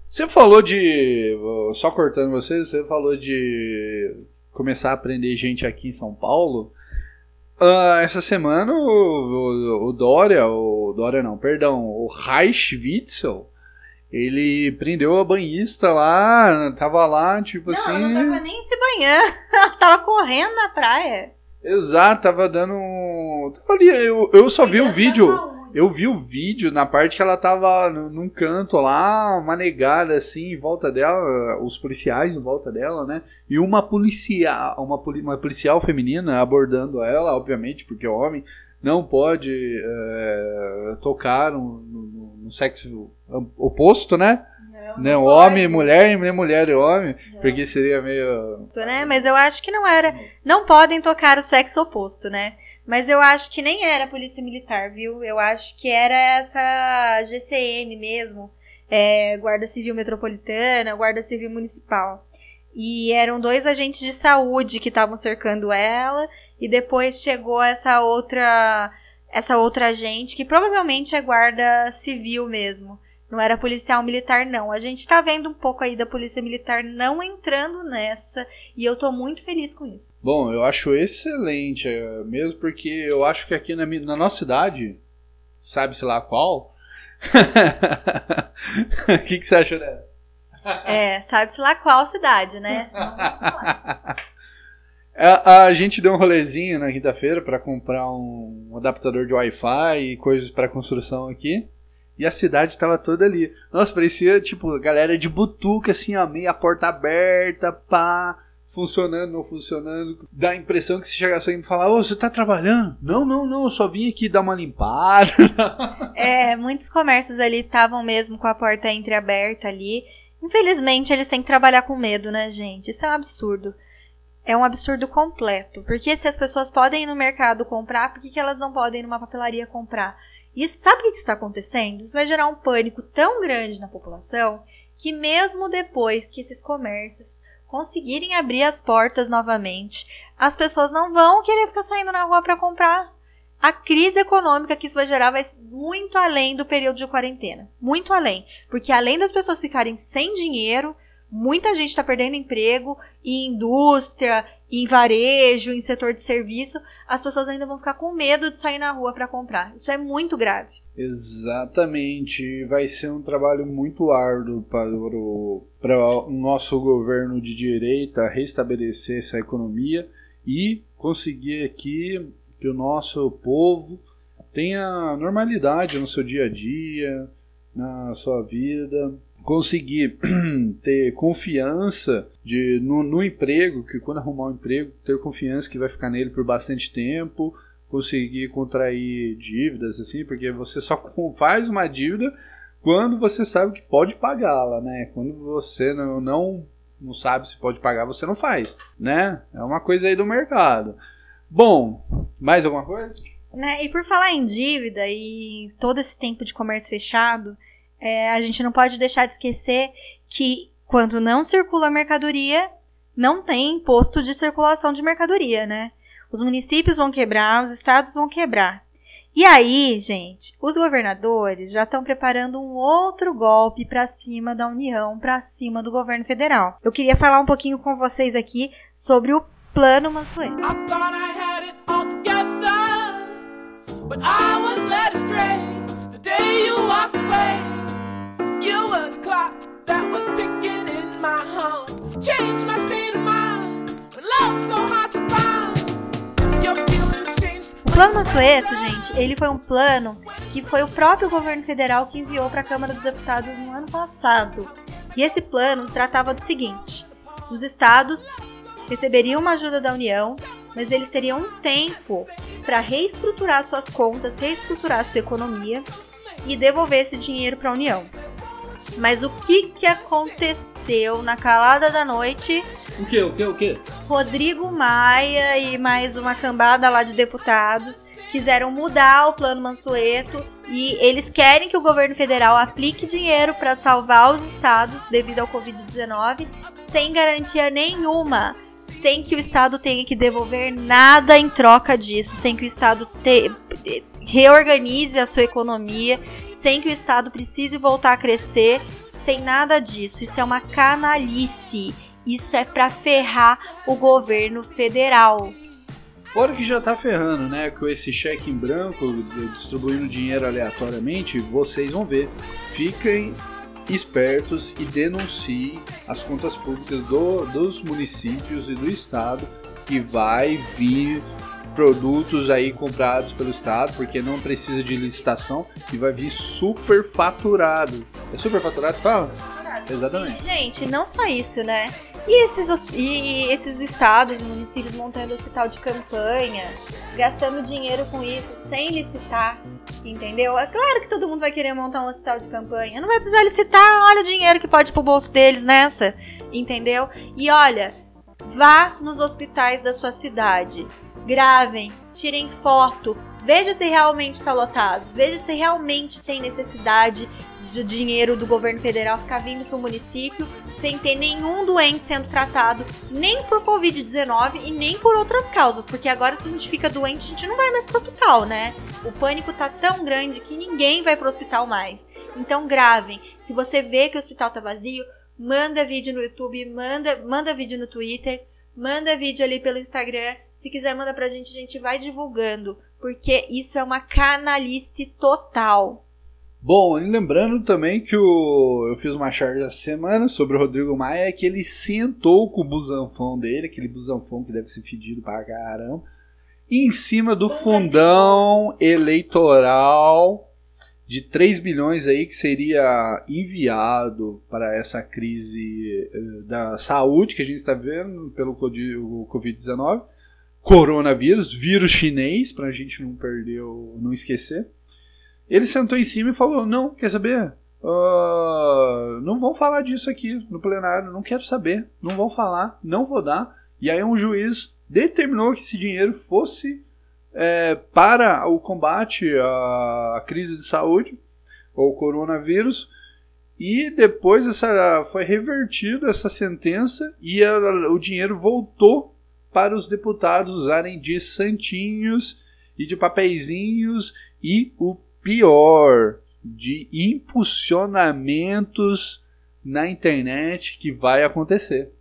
Speaker 2: Você falou de. Só cortando vocês, você falou de começar a prender gente aqui em São Paulo. Ah, essa semana o, o, o Dória, o Dória não, perdão, o Reich Witzel, ele prendeu a banhista lá, tava lá, tipo
Speaker 3: Não,
Speaker 2: assim.
Speaker 3: ela não tava nem se banhando. Ela tava correndo na praia.
Speaker 2: Exato, tava dando um. Tava ali, eu, eu só vi o vídeo. Eu vi o vídeo na parte que ela tava num canto lá, uma negada assim, em volta dela, os policiais em volta dela, né? E uma policial, uma, uma policial feminina abordando ela, obviamente, porque o homem não pode é, tocar no, no- no sexo oposto, né?
Speaker 3: Não,
Speaker 2: Né?
Speaker 3: não
Speaker 2: Homem e mulher, nem mulher e homem,
Speaker 3: Não.
Speaker 2: porque seria meio.
Speaker 3: né? Mas eu acho que não era. Não podem tocar o sexo oposto, né? Mas eu acho que nem era polícia militar, viu? Eu acho que era essa GCM mesmo, é, Guarda Civil Metropolitana, Guarda Civil Municipal. E eram dois agentes de saúde que estavam cercando ela, e depois chegou essa outra essa outra agente, que provavelmente é guarda civil mesmo. Não era policial militar, não. A gente tá vendo um pouco aí da polícia militar não entrando nessa. E eu tô muito feliz com isso.
Speaker 2: Bom, eu acho excelente, é, mesmo porque eu acho que aqui na, na nossa cidade, sabe-se lá qual, O que, que você achou dela?
Speaker 3: É, sabe-se lá qual cidade, né?
Speaker 2: A, a gente deu um rolezinho na quinta-feira para comprar um, adaptador de Wi-Fi e coisas para construção aqui. E a cidade tava toda ali. Nossa, parecia tipo galera de butuca, assim, ó, meia porta aberta, pá, funcionando, não funcionando. Dá a impressão que se chegasse alguém e falar, ô, você tá trabalhando? Não, não, não, eu só vim aqui dar uma limpada.
Speaker 3: É, muitos comércios ali estavam mesmo com a porta entreaberta ali. Infelizmente, eles têm que trabalhar com medo, né, gente? Isso é um absurdo. É um absurdo completo. Porque se as pessoas podem ir no mercado comprar, por que, que elas não podem ir numa papelaria comprar? E sabe o que está acontecendo? Isso vai gerar um pânico tão grande na população que, mesmo depois que esses comércios conseguirem abrir as portas novamente, as pessoas não vão querer ficar saindo na rua para comprar. A crise econômica que isso vai gerar vai muito além do período de quarentena. Muito além. Porque além das pessoas ficarem sem dinheiro, muita gente está perdendo emprego em indústria, em varejo, em setor de serviço. As pessoas ainda vão ficar com medo de sair na rua para comprar. Isso é muito grave.
Speaker 2: Exatamente, vai ser um trabalho muito árduo para o, para o nosso governo de direita restabelecer essa economia e conseguir aqui que o nosso povo tenha normalidade no seu dia a dia, na sua vida, conseguir ter confiança de no, no, emprego, que quando arrumar um emprego, ter confiança que vai ficar nele por bastante tempo, conseguir contrair dívidas assim, porque você só faz uma dívida quando você sabe que pode pagá-la, né? Quando você não, não não sabe se pode pagar, você não faz, né? É uma coisa aí do mercado. Bom, mais alguma coisa?
Speaker 3: Né? E por falar em dívida e todo esse tempo de comércio fechado, é, a gente não pode deixar de esquecer que quando não circula mercadoria, não tem imposto de circulação de mercadoria, né? Os municípios vão quebrar, os estados vão quebrar. E aí, gente, os governadores já estão preparando um outro golpe para cima da União, para cima do governo federal. Eu queria falar um pouquinho com vocês aqui sobre o Plano Mansueto.
Speaker 1: I
Speaker 3: O Plano Mansueto, gente, ele foi um plano que foi o próprio governo federal que enviou para a Câmara dos Deputados no ano passado. E esse plano tratava do seguinte: os estados receberiam uma ajuda da União, mas eles teriam um tempo para reestruturar suas contas, reestruturar sua economia e devolver esse dinheiro para a União. Mas o que, que aconteceu na calada da noite?
Speaker 2: O que, o que, o que?
Speaker 3: Rodrigo Maia e mais uma cambada lá de deputados quiseram mudar o plano Mansueto e eles querem que o governo federal aplique dinheiro para salvar os estados devido ao Covid-19 sem garantia nenhuma sem que o Estado tenha que devolver nada em troca disso, sem que o Estado te, reorganize a sua economia, sem que o Estado precise voltar a crescer, sem nada disso. Isso é uma canalice. Isso é para ferrar o governo federal.
Speaker 2: Fora que já tá ferrando, né? Com esse cheque em branco, distribuindo dinheiro aleatoriamente, vocês vão ver. Fiquem espertos e denunciem as contas públicas do, dos municípios e do estado que vai vir produtos aí comprados pelo estado, porque não precisa de licitação e vai vir super faturado. É super faturado, fala? Exatamente.
Speaker 3: Gente, não só isso, né? E esses, e esses estados, municípios montando hospital de campanha, gastando dinheiro com isso sem licitar, entendeu? É claro que todo mundo vai querer montar um hospital de campanha. Não vai precisar licitar, olha o dinheiro que pode ir pro bolso deles nessa, entendeu? E olha, vá nos hospitais da sua cidade, gravem, tirem foto, veja se realmente está lotado, veja se realmente tem necessidade de dinheiro do governo federal ficar vindo para o município sem ter nenhum doente sendo tratado, nem por Covid-19 e nem por outras causas, porque agora se a gente fica doente, a gente não vai mais para o hospital, né? O pânico tá tão grande que ninguém vai para o hospital mais. Então gravem. Se você vê que o hospital tá vazio, manda vídeo no YouTube, manda, manda vídeo no Twitter, manda vídeo ali pelo Instagram. Se quiser, manda pra gente, a gente vai divulgando, porque isso é uma canalice total.
Speaker 2: Bom, e lembrando também que o, eu fiz uma charge essa semana sobre o Rodrigo Maia, que ele sentou com o busanfão dele, aquele busanfão que deve ser fedido pra caramba, em cima do fundão eleitoral de 3 bilhões aí que seria enviado para essa crise eh, da saúde que a gente está vendo pelo Codi- o Covid-19, coronavírus, vírus chinês, para a gente não perder, o- não esquecer. Ele sentou em cima e falou: Não, quer saber? Ah, não vão falar disso aqui no plenário, não quero saber, não vão falar, não vou dar. E aí um juiz determinou que esse dinheiro fosse é, para o combate à crise de saúde ou coronavírus. E depois essa, foi revertida essa sentença e o dinheiro voltou para os deputados usarem de santinhos e de papeizinhos e o pior, de impulsionamentos na internet que vai acontecer.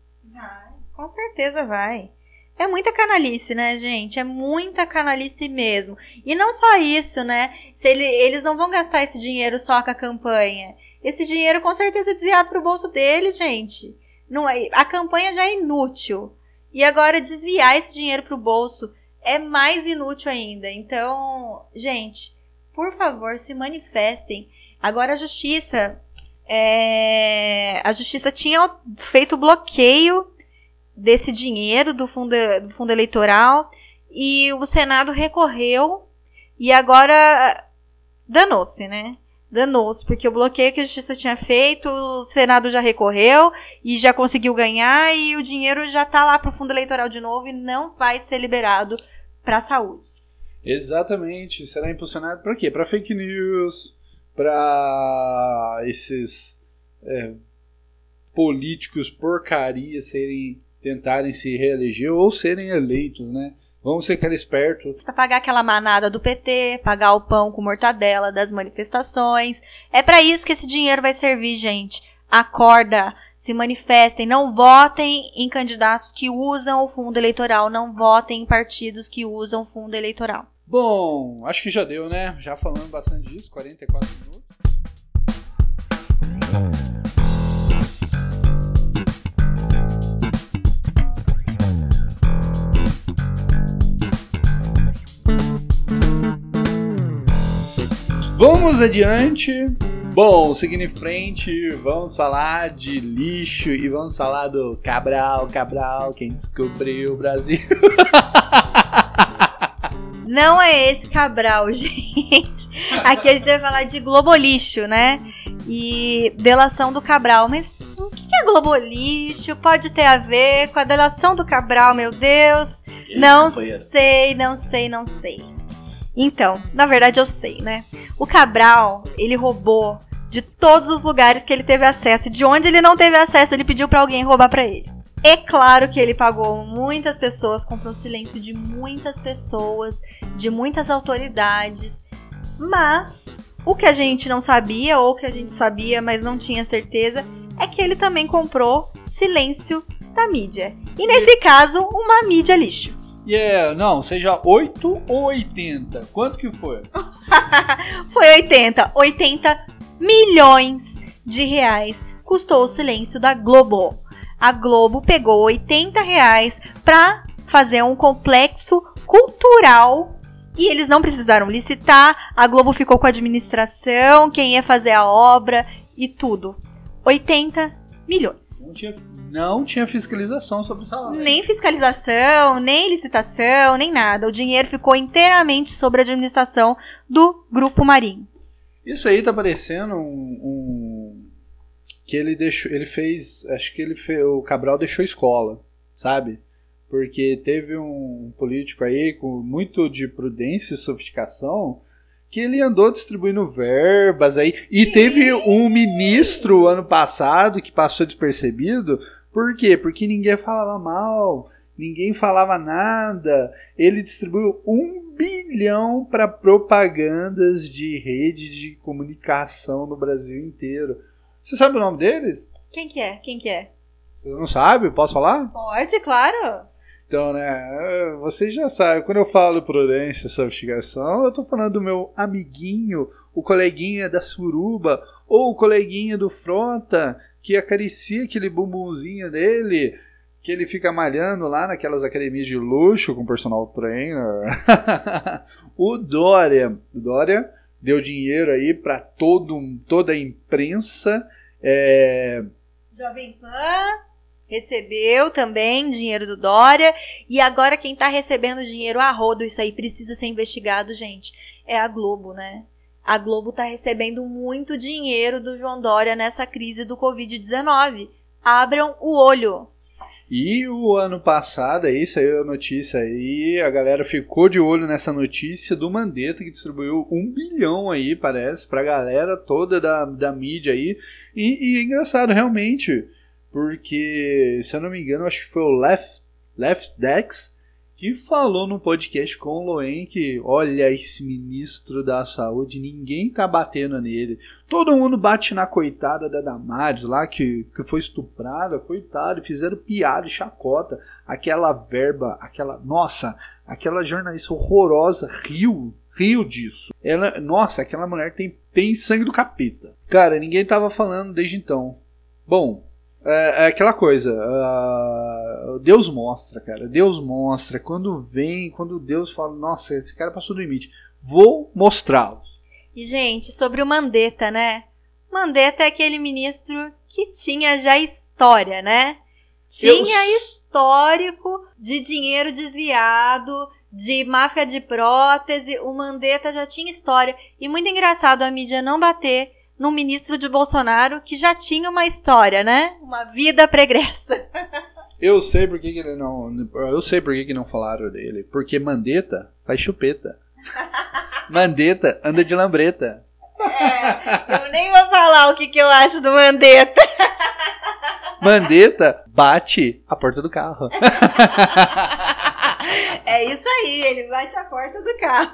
Speaker 3: Com certeza vai. É muita canalice, né, gente? É muita canalice mesmo. E não só isso, né? Se ele- eles não vão gastar esse dinheiro só com a campanha. Esse dinheiro com certeza é desviado pro bolso deles, gente. Não é, a campanha já é inútil. E agora desviar esse dinheiro pro bolso é mais inútil ainda. Então, gente, por favor, se manifestem. Agora a justiça. é, a justiça tinha feito bloqueio desse dinheiro do fundo, do fundo eleitoral e o Senado recorreu e agora danou-se, né? Danou-se, porque o bloqueio que a justiça tinha feito, o Senado já recorreu e já conseguiu ganhar e o dinheiro já tá lá pro fundo eleitoral de novo e não vai ser liberado para a saúde.
Speaker 2: Exatamente. Será impulsionado para quê? Para fake news, para esses é, políticos porcaria serem tentarem se reeleger ou serem eleitos, né? Vamos ser cara esperto.
Speaker 3: Pra pagar aquela manada do PT, pagar o pão com mortadela das manifestações. É pra isso que esse dinheiro vai servir, gente. Acorda, se manifestem, não votem em candidatos que usam o fundo eleitoral, não votem em partidos que usam o fundo eleitoral.
Speaker 2: Bom, acho que já deu, né? Já falando bastante disso, 44 minutos. Vamos adiante. Bom, seguindo em frente, vamos falar de lixo e vamos falar do Cabral, Cabral, quem descobriu o Brasil.
Speaker 3: Não é esse Cabral, gente. Aqui a gente vai falar de Globolixo, né? E delação do Cabral. Mas o que é Globolixo? Pode ter a ver com a delação do Cabral, meu Deus. Não sei, não sei, não sei. Então, na verdade eu sei, né? O Cabral, ele roubou de todos os lugares que ele teve acesso. E de onde ele não teve acesso, ele pediu pra alguém roubar pra ele. É claro que ele pagou muitas pessoas, comprou o silêncio de muitas pessoas, de muitas autoridades. Mas o que a gente não sabia, ou que a gente sabia, mas não tinha certeza, é que ele também comprou silêncio da mídia. E nesse caso, uma mídia lixo.
Speaker 2: E é, não, seja 8 ou 80. Quanto que foi?
Speaker 3: Foi 80. 80 milhões de reais custou o silêncio da Globo. A Globo pegou 80 reais pra fazer um complexo cultural e eles não precisaram licitar. A Globo ficou com a administração, quem ia fazer a obra e tudo. 80 milhões.
Speaker 2: Não tinha, não tinha fiscalização sobre o salário.
Speaker 3: Nem fiscalização, nem licitação, nem nada. O dinheiro ficou inteiramente sobre a administração do Grupo Marinho.
Speaker 2: Isso aí tá parecendo um, um- que ele deixou, ele fez, acho que ele fez, o Cabral deixou escola, sabe? Porque teve um político aí com muito de prudência e sofisticação que ele andou distribuindo verbas aí e teve um ministro ano passado que passou despercebido. Por quê? Porque ninguém falava mal, ninguém falava nada. Ele distribuiu um bilhão para propagandas de rede de comunicação no Brasil inteiro. Você sabe o nome deles?
Speaker 3: Quem que é? Quem que é?
Speaker 2: Você não sabe? Posso falar?
Speaker 3: Pode, claro.
Speaker 2: Então, né, vocês já sabem, quando eu falo prudência e sofisticação, eu tô falando do meu amiguinho, o coleguinha da suruba, ou o coleguinha do Frota, que acaricia aquele bumbumzinho dele, que ele fica malhando lá naquelas academias de luxo com personal trainer. o Dória, o Dória deu dinheiro aí para todo toda a imprensa. É,
Speaker 3: Jovem Pan recebeu também dinheiro do Dória. E agora quem tá recebendo dinheiro a rodo, isso aí precisa ser investigado, gente. É a Globo, né? A Globo tá recebendo muito dinheiro do João Dória nessa crise do Covid-19. Abram o olho.
Speaker 2: E o ano passado, aí saiu a notícia aí, a galera ficou de olho nessa notícia do Mandetta, que distribuiu um bilhão aí, parece, pra galera toda da, da mídia aí. E, e é engraçado, realmente, porque, se eu não me engano, acho que foi o Left, Left Dex que falou no podcast com o Loen que, olha, esse ministro da saúde, ninguém tá batendo nele. Todo mundo bate na coitada da Damares lá, que, que foi estuprada, coitada, fizeram piada e chacota. Aquela verba, aquela. Nossa, aquela jornalista horrorosa riu, riu disso. Ela, nossa, aquela mulher tem, tem sangue do capeta. Cara, ninguém tava falando desde então. Bom, é, é aquela coisa. Uh, Deus mostra, cara. Deus mostra. Quando vem, quando Deus fala, nossa, esse cara passou do limite. Vou mostrá-los.
Speaker 3: E, gente, sobre o Mandetta, né? Mandetta é aquele ministro que tinha já história, né? Tinha
Speaker 2: Eu-
Speaker 3: histórico de dinheiro desviado, de máfia de prótese. O Mandetta já tinha história. E muito engraçado a mídia não bater num ministro de Bolsonaro que já tinha uma história, né? Uma vida pregressa.
Speaker 2: Eu sei por que, que ele não. Eu sei por que, que não falaram dele. Porque Mandetta faz chupeta. Mandetta anda de lambreta.
Speaker 3: Eu nem vou falar o que, que eu acho do Mandetta.
Speaker 2: Mandetta bate a porta do carro.
Speaker 3: É isso aí, ele bate a porta do carro.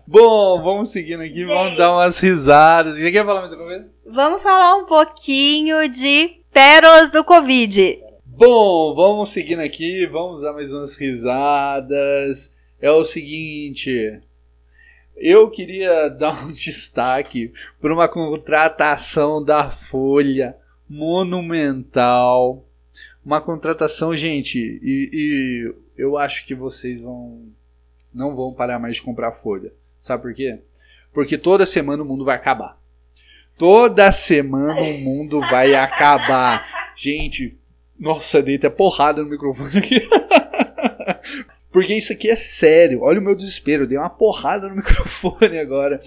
Speaker 2: Bom, vamos seguindo aqui, vamos
Speaker 3: Gente.
Speaker 2: dar umas risadas. Você quer falar mais alguma coisa?
Speaker 3: Vamos falar um pouquinho de pérolas do Covid.
Speaker 2: Bom, vamos seguindo aqui, vamos dar mais umas risadas. É o seguinte, eu queria dar um destaque para uma contratação da Folha monumental. Uma contratação, gente, e, e eu acho que vocês vão não vão parar mais de comprar Folha. Sabe por quê? Porque toda semana o mundo vai acabar. Toda semana o mundo vai acabar. Gente, nossa, deita porrada no microfone aqui. Porque isso aqui é sério. Olha o meu desespero. Eu dei uma porrada no microfone agora.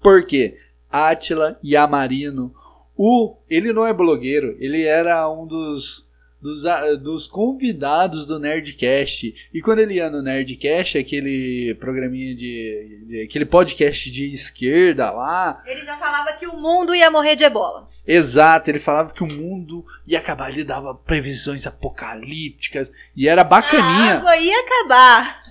Speaker 2: Por quê? Átila Yamarino. O, ele não é blogueiro. Ele era um dos, dos, ah, dos convidados do Nerdcast. E quando ele ia no Nerdcast, aquele programinha de, de- aquele podcast de esquerda lá,
Speaker 3: Ele já falava que o mundo ia morrer de ebola.
Speaker 2: Exato, ele falava que o mundo ia acabar, ele dava previsões apocalípticas e era
Speaker 3: A
Speaker 2: bacaninha.
Speaker 3: água ia acabar.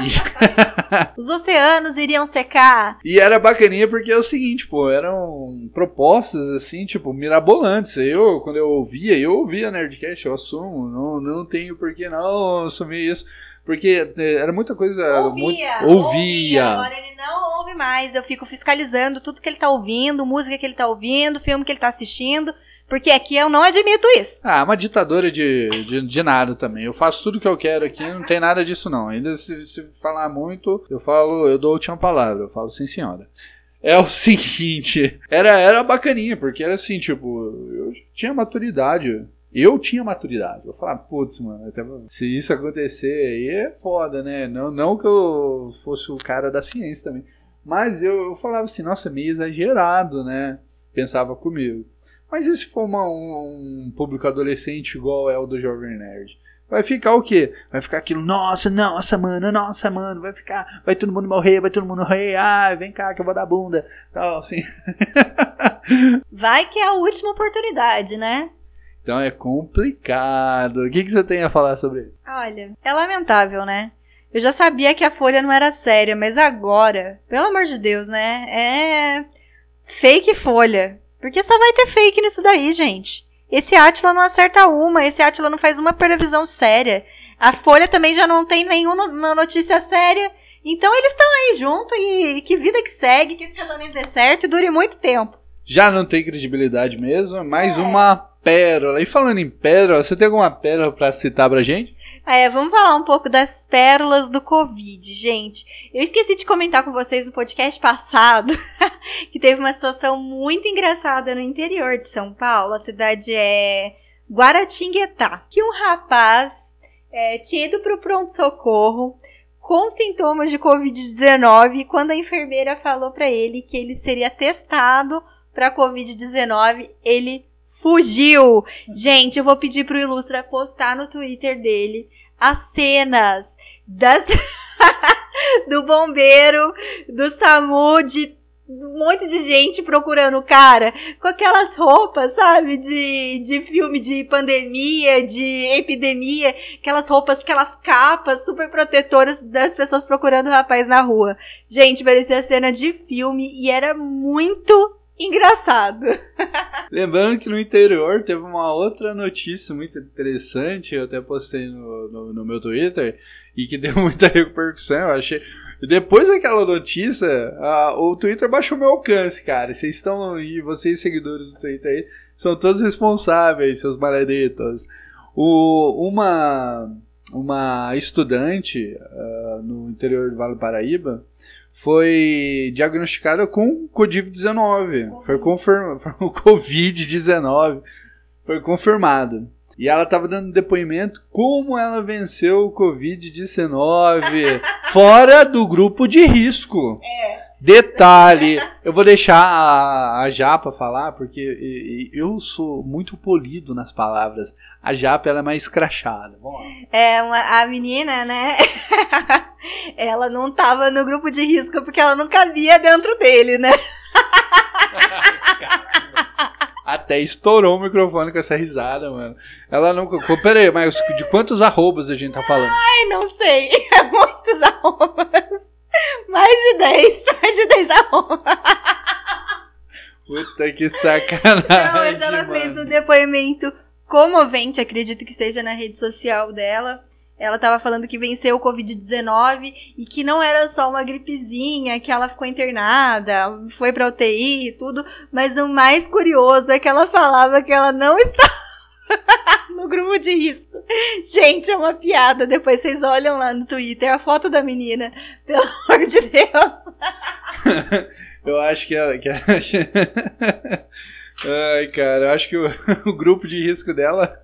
Speaker 2: E,
Speaker 3: Os oceanos iriam secar.
Speaker 2: e era bacaninha porque é o seguinte, pô, eram propostas assim, tipo, mirabolantes. Eu, quando eu ouvia, eu ouvia Nerdcast, eu assumo, não, não tenho por que não assumir isso. Porque eh, era muita coisa. muito-
Speaker 3: Ouvia,
Speaker 2: ouvia.
Speaker 3: Agora ele não ouve mais. Eu fico fiscalizando tudo que ele tá ouvindo, música que ele tá ouvindo, filme que ele tá assistindo. Porque aqui eu não admito isso.
Speaker 2: Ah, uma ditadora de, de, de nada também. Eu faço tudo que eu quero aqui, não tem nada disso não. Ainda se, se falar muito, eu falo, eu dou a última palavra, eu falo sim senhora. É o seguinte, era, era bacaninha, porque era assim, tipo, eu tinha maturidade. Eu tinha maturidade. Eu falava, putz, mano, até- se isso acontecer aí é foda, né? Não, não que eu fosse o cara da ciência também. Mas eu, eu falava assim, nossa, meio exagerado, né? Pensava comigo. Mas e se for uma- um, um público adolescente igual é o do Jovem Nerd? Vai ficar o quê? Vai ficar aquilo, nossa, nossa, mano, nossa, mano, vai ficar, vai todo mundo morrer, vai todo mundo morrer, ai, vem cá que eu vou dar bunda, tal, assim.
Speaker 3: Vai que é a última oportunidade, né?
Speaker 2: Então é complicado. O que, que você tem a falar sobre isso?
Speaker 3: Olha, é lamentável, né? Eu já sabia que a Folha não era séria, mas agora, pelo amor de Deus, né? É fake Folha. Porque só vai ter fake nisso daí, gente. Esse Atila não acerta uma, esse Atila não faz uma previsão séria. A Folha também já não tem nenhuma notícia séria. Então eles estão aí junto e que vida que segue, que esse casamento dê certo e dure muito tempo.
Speaker 2: Já não tem credibilidade mesmo, mais
Speaker 3: É.
Speaker 2: uma pérola. E falando em pérola, você tem alguma pérola pra citar pra gente?
Speaker 3: É, vamos falar um pouco das pérolas do Covid, gente. Eu esqueci de comentar com vocês no podcast passado que teve uma situação muito engraçada no interior de São Paulo. A cidade é Guaratinguetá. Que um rapaz é, tinha ido pro pronto-socorro com sintomas de Covid-19 e quando a enfermeira falou pra ele que ele seria testado pra Covid-19, ele fugiu. Gente, eu vou pedir pro Ilustra postar no Twitter dele as cenas das do bombeiro, do SAMU, de um monte de gente procurando o cara com aquelas roupas, sabe, de, de filme de pandemia, de epidemia, aquelas roupas, aquelas capas super protetoras das pessoas procurando o rapaz na rua. Gente, parecia cena de filme e era muito engraçado.
Speaker 2: Lembrando que no interior teve uma outra notícia muito interessante, eu até postei no, no, no meu Twitter, e que deu muita repercussão, eu achei. Depois daquela notícia, a- o Twitter baixou meu alcance, cara. Vocês estão aí, vocês seguidores do Twitter aí, são todos responsáveis, seus maleditos. O, uma, uma estudante ah, no interior do Vale do Paraíba foi diagnosticada com Covid-19. Foi confirmado. O Covid-19 foi confirmado. E ela estava dando depoimento como ela venceu o Covid-19 fora do grupo de risco. Detalhe, eu vou deixar a, a Japa falar, porque eu sou muito polido nas palavras. A Japa ela é mais lá.
Speaker 3: É, uma- a menina, né? Ela não tava no grupo de risco porque ela não cabia dentro dele, né?
Speaker 2: Até estourou o microfone com essa risada, mano. Ela não. Pera aí, mas de quantos arrobas a gente tá falando?
Speaker 3: Ai, não sei. É muitos arrobas. Mais de 10. Mais de 10 arrobas.
Speaker 2: Puta que sacanagem.
Speaker 3: Não, mas ela
Speaker 2: mano.
Speaker 3: fez um depoimento comovente, acredito que seja na rede social dela. Ela tava falando que venceu o Covid-19 e que não era só uma gripezinha, que ela ficou internada, foi pra UTI e tudo. Mas o mais curioso é que ela falava que ela não estava no grupo de risco. Gente, é uma piada. Depois vocês olham lá no Twitter a foto da menina. Pelo amor de Deus.
Speaker 2: Eu acho que ela. Que Ai, cara, eu acho que o, o grupo de risco dela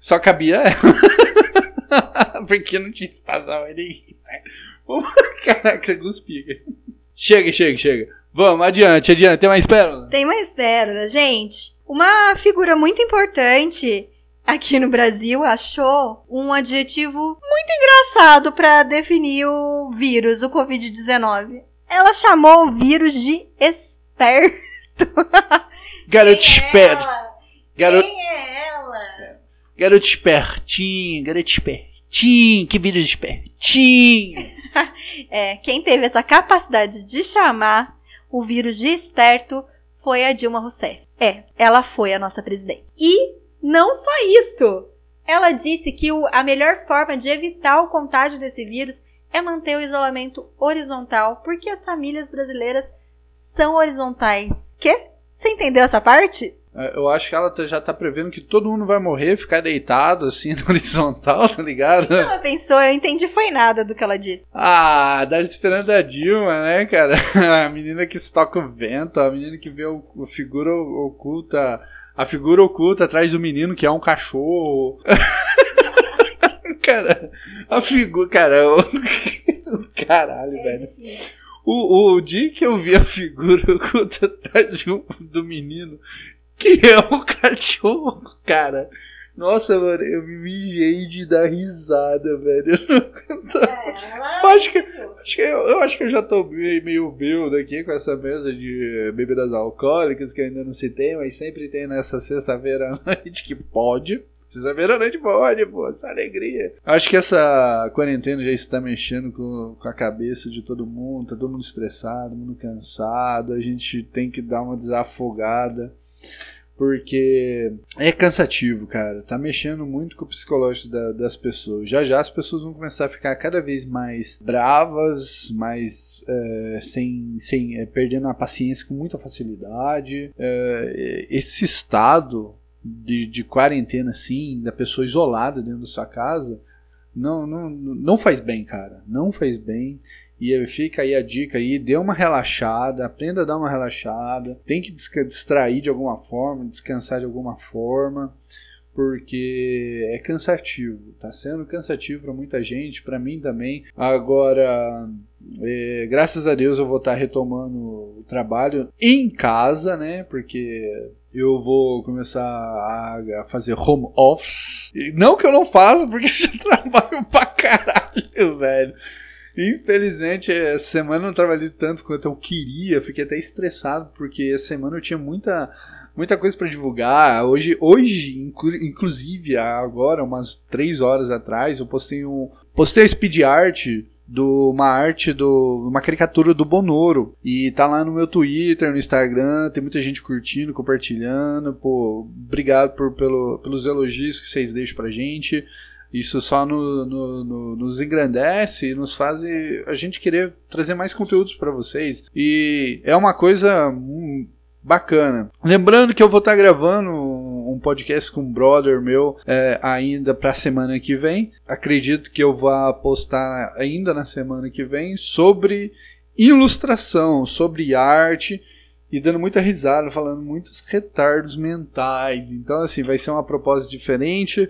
Speaker 2: só cabia ela. Porque não tinha espaço pra ninguém. Caraca, cuspi. Chega, chega, chega. Vamos, adiante, adiante. Tem mais pérola?
Speaker 3: Tem mais pérola, gente. Uma figura muito importante aqui no Brasil achou um adjetivo muito engraçado para definir o vírus, o Covid-19. Ela chamou o vírus de esperto.
Speaker 2: Garoto
Speaker 3: é
Speaker 2: esperto. Garoto? Garoto espertinho, garoto espertinho. Que vírus espertinho.
Speaker 3: É, quem teve essa capacidade de chamar o vírus de esperto foi a Dilma Rousseff. É, ela foi a nossa presidente. E não só isso. Ela disse que o- a melhor forma de evitar o contágio desse vírus é manter o isolamento horizontal, porque as famílias brasileiras são horizontais. Quê? Você entendeu essa parte?
Speaker 2: É, Eu acho que ela tá- já tá prevendo que todo mundo vai morrer, ficar deitado assim no horizontal, tá ligado?
Speaker 3: Ela pensou, eu entendi foi nada do que ela disse.
Speaker 2: Ah, dá esperando a Dilma, né, cara? A menina que estoca o vento, a menina que vê o, o figura oculta, a figura oculta atrás do menino que é um cachorro. cara, a figura, cara, o, caralho, velho. O, o dia que eu vi a figura oculta atrás um- do menino, que é um cachorro, cara. Nossa, mano, eu me mijei de dar risada, velho. Eu não tô- Eu acho que, acho que eu, eu acho que eu já tô meio, bêbado aqui com essa mesa de eh, bebidas alcoólicas que eu ainda não citei, mas sempre tem nessa sexta-feira à noite que pode. Sexta-feira à noite pode, pô, essa alegria. Acho que essa quarentena já está mexendo com, com a cabeça de todo mundo, tá todo mundo estressado, todo mundo cansado, a gente tem que dar uma desafogada. Porque é cansativo, cara. Tá mexendo muito com o psicológico da- das pessoas. Já já as pessoas vão começar a ficar cada vez mais bravas, mais é, sem, sem é, perdendo a paciência com muita facilidade. É, esse estado de, de quarentena, assim, da pessoa isolada dentro da sua casa, não, não, não faz bem, cara. Não faz bem. E fica aí a dica aí, dê uma relaxada, aprenda a dar uma relaxada, tem que distrair de alguma forma, descansar de alguma forma, porque é cansativo, tá sendo cansativo para muita gente, para mim também. Agora, é, graças a Deus eu vou estar retomando o trabalho em casa, né? Porque eu vou começar a, fazer home office. Não que eu não faça, porque eu trabalho pra caralho, velho. Infelizmente, essa semana eu não trabalhei tanto quanto eu queria. Fiquei até estressado, porque essa semana eu tinha muita, muita coisa pra divulgar. Hoje, hoje inclu- inclusive, agora, umas 3 horas atrás, eu postei um. Postei a speed art de uma arte do uma caricatura do Bonoro e tá lá no meu Twitter, no Instagram, tem muita gente curtindo, compartilhando, pô, obrigado por, pelo, pelos elogios que vocês deixam pra gente. Isso só no- no- no- nos engrandece e nos faz a gente querer trazer mais conteúdos para vocês. E é uma coisa hum, bacana. Lembrando que eu vou estar gravando um podcast com um brother meu é, ainda para a semana que vem. Acredito que eu vá postar ainda na semana que vem sobre ilustração, sobre arte e dando muita risada, falando muitos retardos mentais. Então, assim, vai ser uma proposta diferente.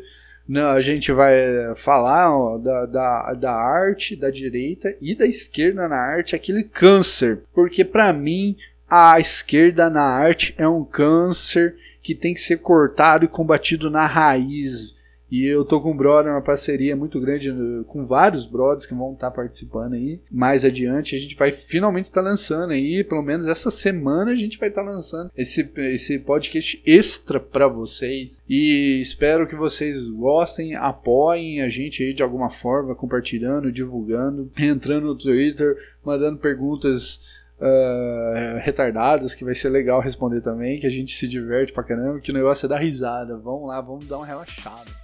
Speaker 2: Não, a gente vai falar ó, da, da, da arte da direita e da esquerda na arte, aquele câncer. Porque para mim, a esquerda na arte é um câncer que tem que ser cortado e combatido na raiz. E eu tô com um brother, uma parceria muito grande no- com vários brothers que vão estar participando aí. Mais adiante a gente vai finalmente estar lançando aí, pelo menos essa semana a gente vai estar lançando esse, esse podcast extra para vocês. E espero que vocês gostem, apoiem a gente aí de alguma forma, compartilhando, divulgando, entrando no Twitter, mandando perguntas ah, retardadas, que vai ser legal responder também, que a gente se diverte pra caramba, que o negócio é dar risada. Vamos lá, vamos dar uma relaxada.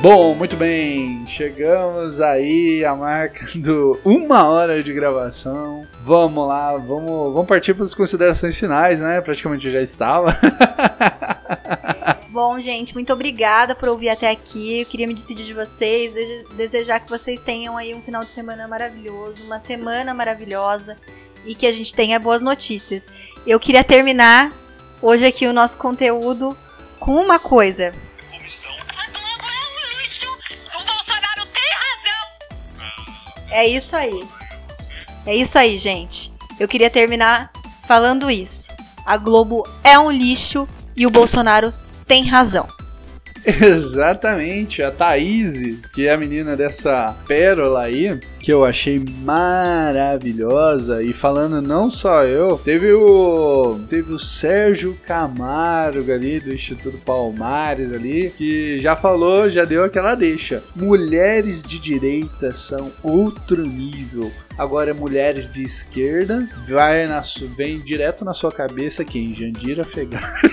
Speaker 2: Bom, muito bem, chegamos aí à marca do uma hora de gravação. Vamos lá, vamos, vamos partir para as considerações finais, né? Praticamente já estava.
Speaker 3: Bom, gente, muito obrigada por ouvir até aqui. Eu queria me despedir de vocês, dese- desejar que vocês tenham aí um final de semana maravilhoso, uma semana maravilhosa e que a gente tenha boas notícias. Eu queria terminar hoje aqui o nosso conteúdo com uma coisa.
Speaker 6: É
Speaker 3: isso aí. É isso aí, gente. Eu queria terminar falando isso. A Globo é um lixo e o Bolsonaro tem razão.
Speaker 2: Exatamente, a Thaís, que é a menina dessa pérola aí, que eu achei maravilhosa. E falando não só eu, teve o. Teve o Sérgio Camargo ali do Instituto Palmares ali, que já falou, já deu aquela deixa. Mulheres de direita são outro nível. Agora, mulheres de esquerda, vai na, vem direto na sua cabeça quem? Jandira Fegali.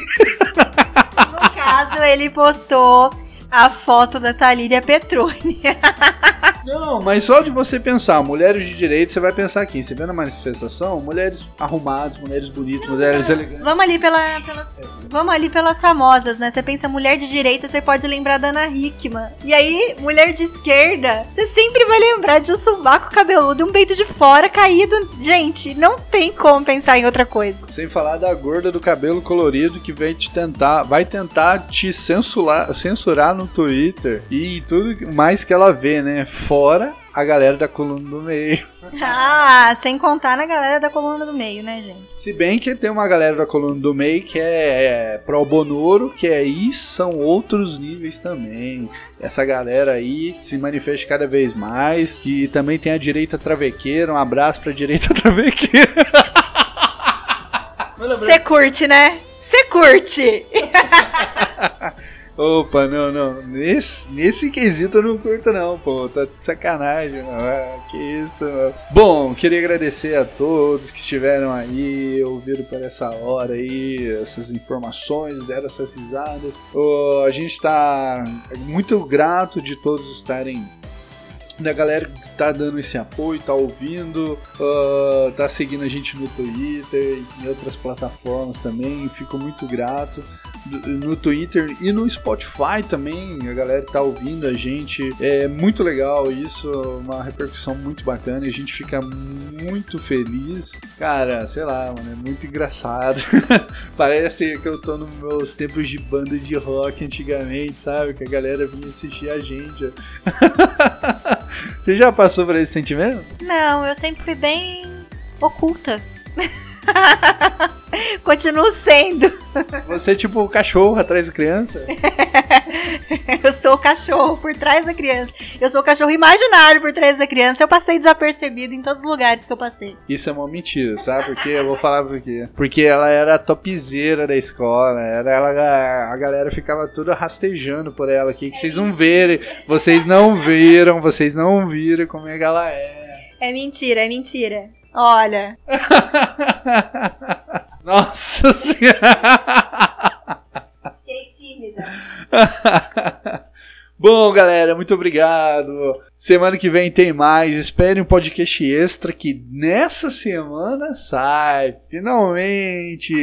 Speaker 3: No caso, ele postou a foto da Thalíria Petroni.
Speaker 2: Não, mas só de você pensar, mulheres de direito, você vai pensar aqui. Você vê na manifestação, mulheres arrumadas, mulheres bonitas, mulheres elegantes.
Speaker 3: Vamos ali, pela, pelas, vamos ali pelas famosas, né? Você pensa mulher de direita, você pode lembrar da Ana Hickman. E aí, mulher de esquerda, você sempre vai lembrar de um sovaco cabeludo e um peito de fora caído. Gente, não tem como pensar em outra coisa.
Speaker 2: Sem falar da gorda do cabelo colorido que vem te tentar, vai tentar te censurar, censurar no Twitter e tudo mais que ela vê, né? Fora a galera da coluna do meio.
Speaker 3: Ah, sem contar na galera da coluna do meio, né, gente?
Speaker 2: Se bem que tem uma galera da coluna do meio que é, é pro Bonoro, que aí são outros níveis também. Essa galera aí se manifesta cada vez mais. E também tem a direita travequeira. Um abraço pra direita travequeira.
Speaker 3: Você curte, né? Você curte!
Speaker 2: Opa, não, não. Nesse, nesse quesito eu não curto, não, pô. Tá de sacanagem, mano. Ah, que isso, mano. Bom, queria agradecer a todos que estiveram aí, ouviram por essa hora aí, essas informações, deram essas risadas. Ô, a gente tá muito grato de todos estarem da galera que tá dando esse apoio, tá ouvindo, ah, tá seguindo a gente no Twitter e em outras plataformas também. Fico muito grato. No Twitter e no Spotify também, a galera tá ouvindo a gente. É muito legal isso, uma repercussão muito bacana a gente fica muito feliz. Cara, sei lá, mano, é muito engraçado. Parece que eu tô nos meus tempos de banda de rock antigamente, sabe? Que a galera vinha assistir a gente. Você já passou por esse sentimento?
Speaker 3: Não, eu sempre fui bem oculta. Continuo sendo.
Speaker 2: Você é tipo o cachorro atrás da criança?
Speaker 3: Eu sou o cachorro por trás da criança. Eu sou o cachorro imaginário por trás da criança. Eu passei desapercebido em todos os lugares que eu passei.
Speaker 2: Isso é uma mentira, sabe por quê? Eu vou falar por quê. Porque ela era a topzeira da escola. Era ela, a galera ficava toda rastejando por ela aqui. Que vocês não verem. Vocês não viram, vocês não viram como é que ela é.
Speaker 3: É mentira, é mentira. Olha.
Speaker 2: Nossa senhora!
Speaker 3: Fiquei tímida.
Speaker 2: Bom, galera, muito obrigado. Semana que vem tem mais. Espere um podcast extra que nessa semana sai. Finalmente,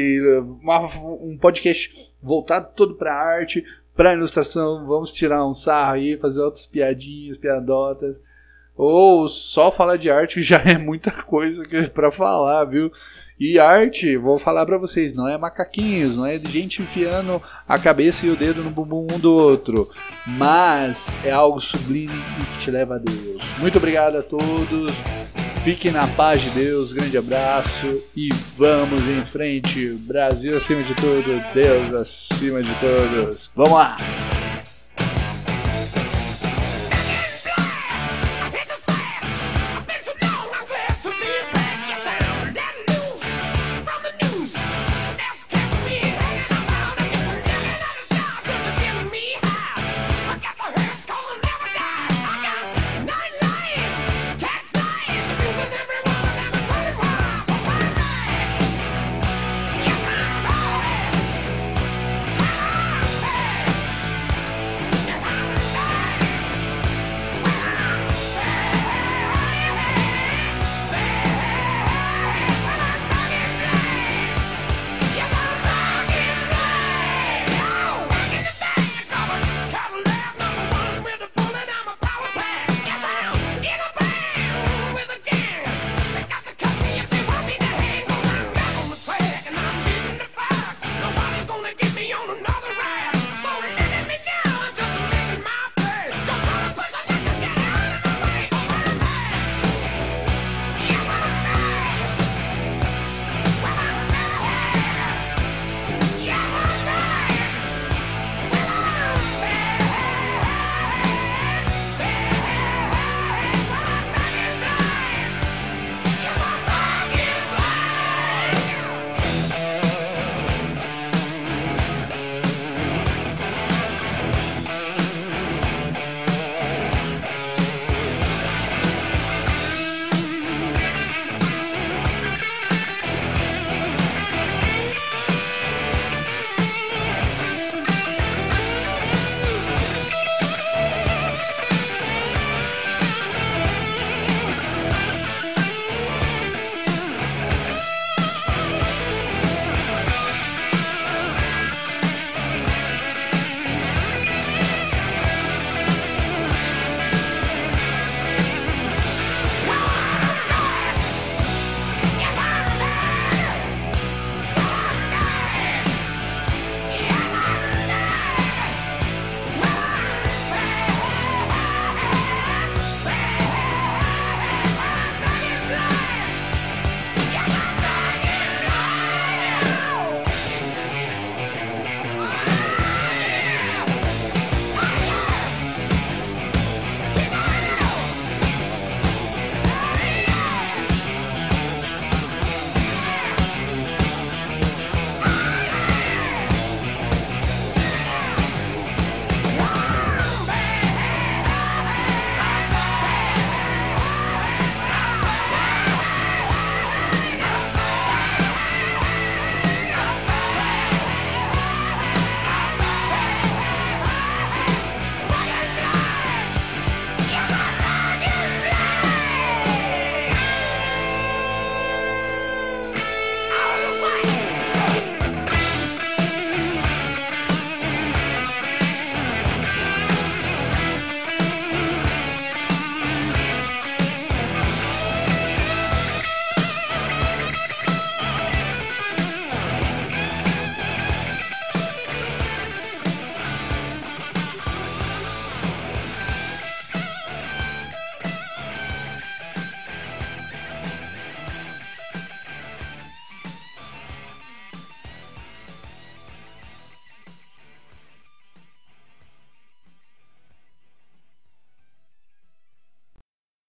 Speaker 2: uma- um podcast voltado todo pra arte, pra ilustração. Vamos tirar um sarro aí, fazer outras piadinhas, piadotas. Ou só falar de arte já é muita coisa que- pra falar, viu? E arte, vou falar pra vocês, não é macaquinhos, não é de gente enfiando a cabeça e o dedo no bumbum um do outro, mas é algo sublime e que te leva a Deus. Muito obrigado a todos. Fiquem na paz de Deus, grande abraço e vamos em frente. Brasil acima de tudo, Deus acima de todos. Vamos lá!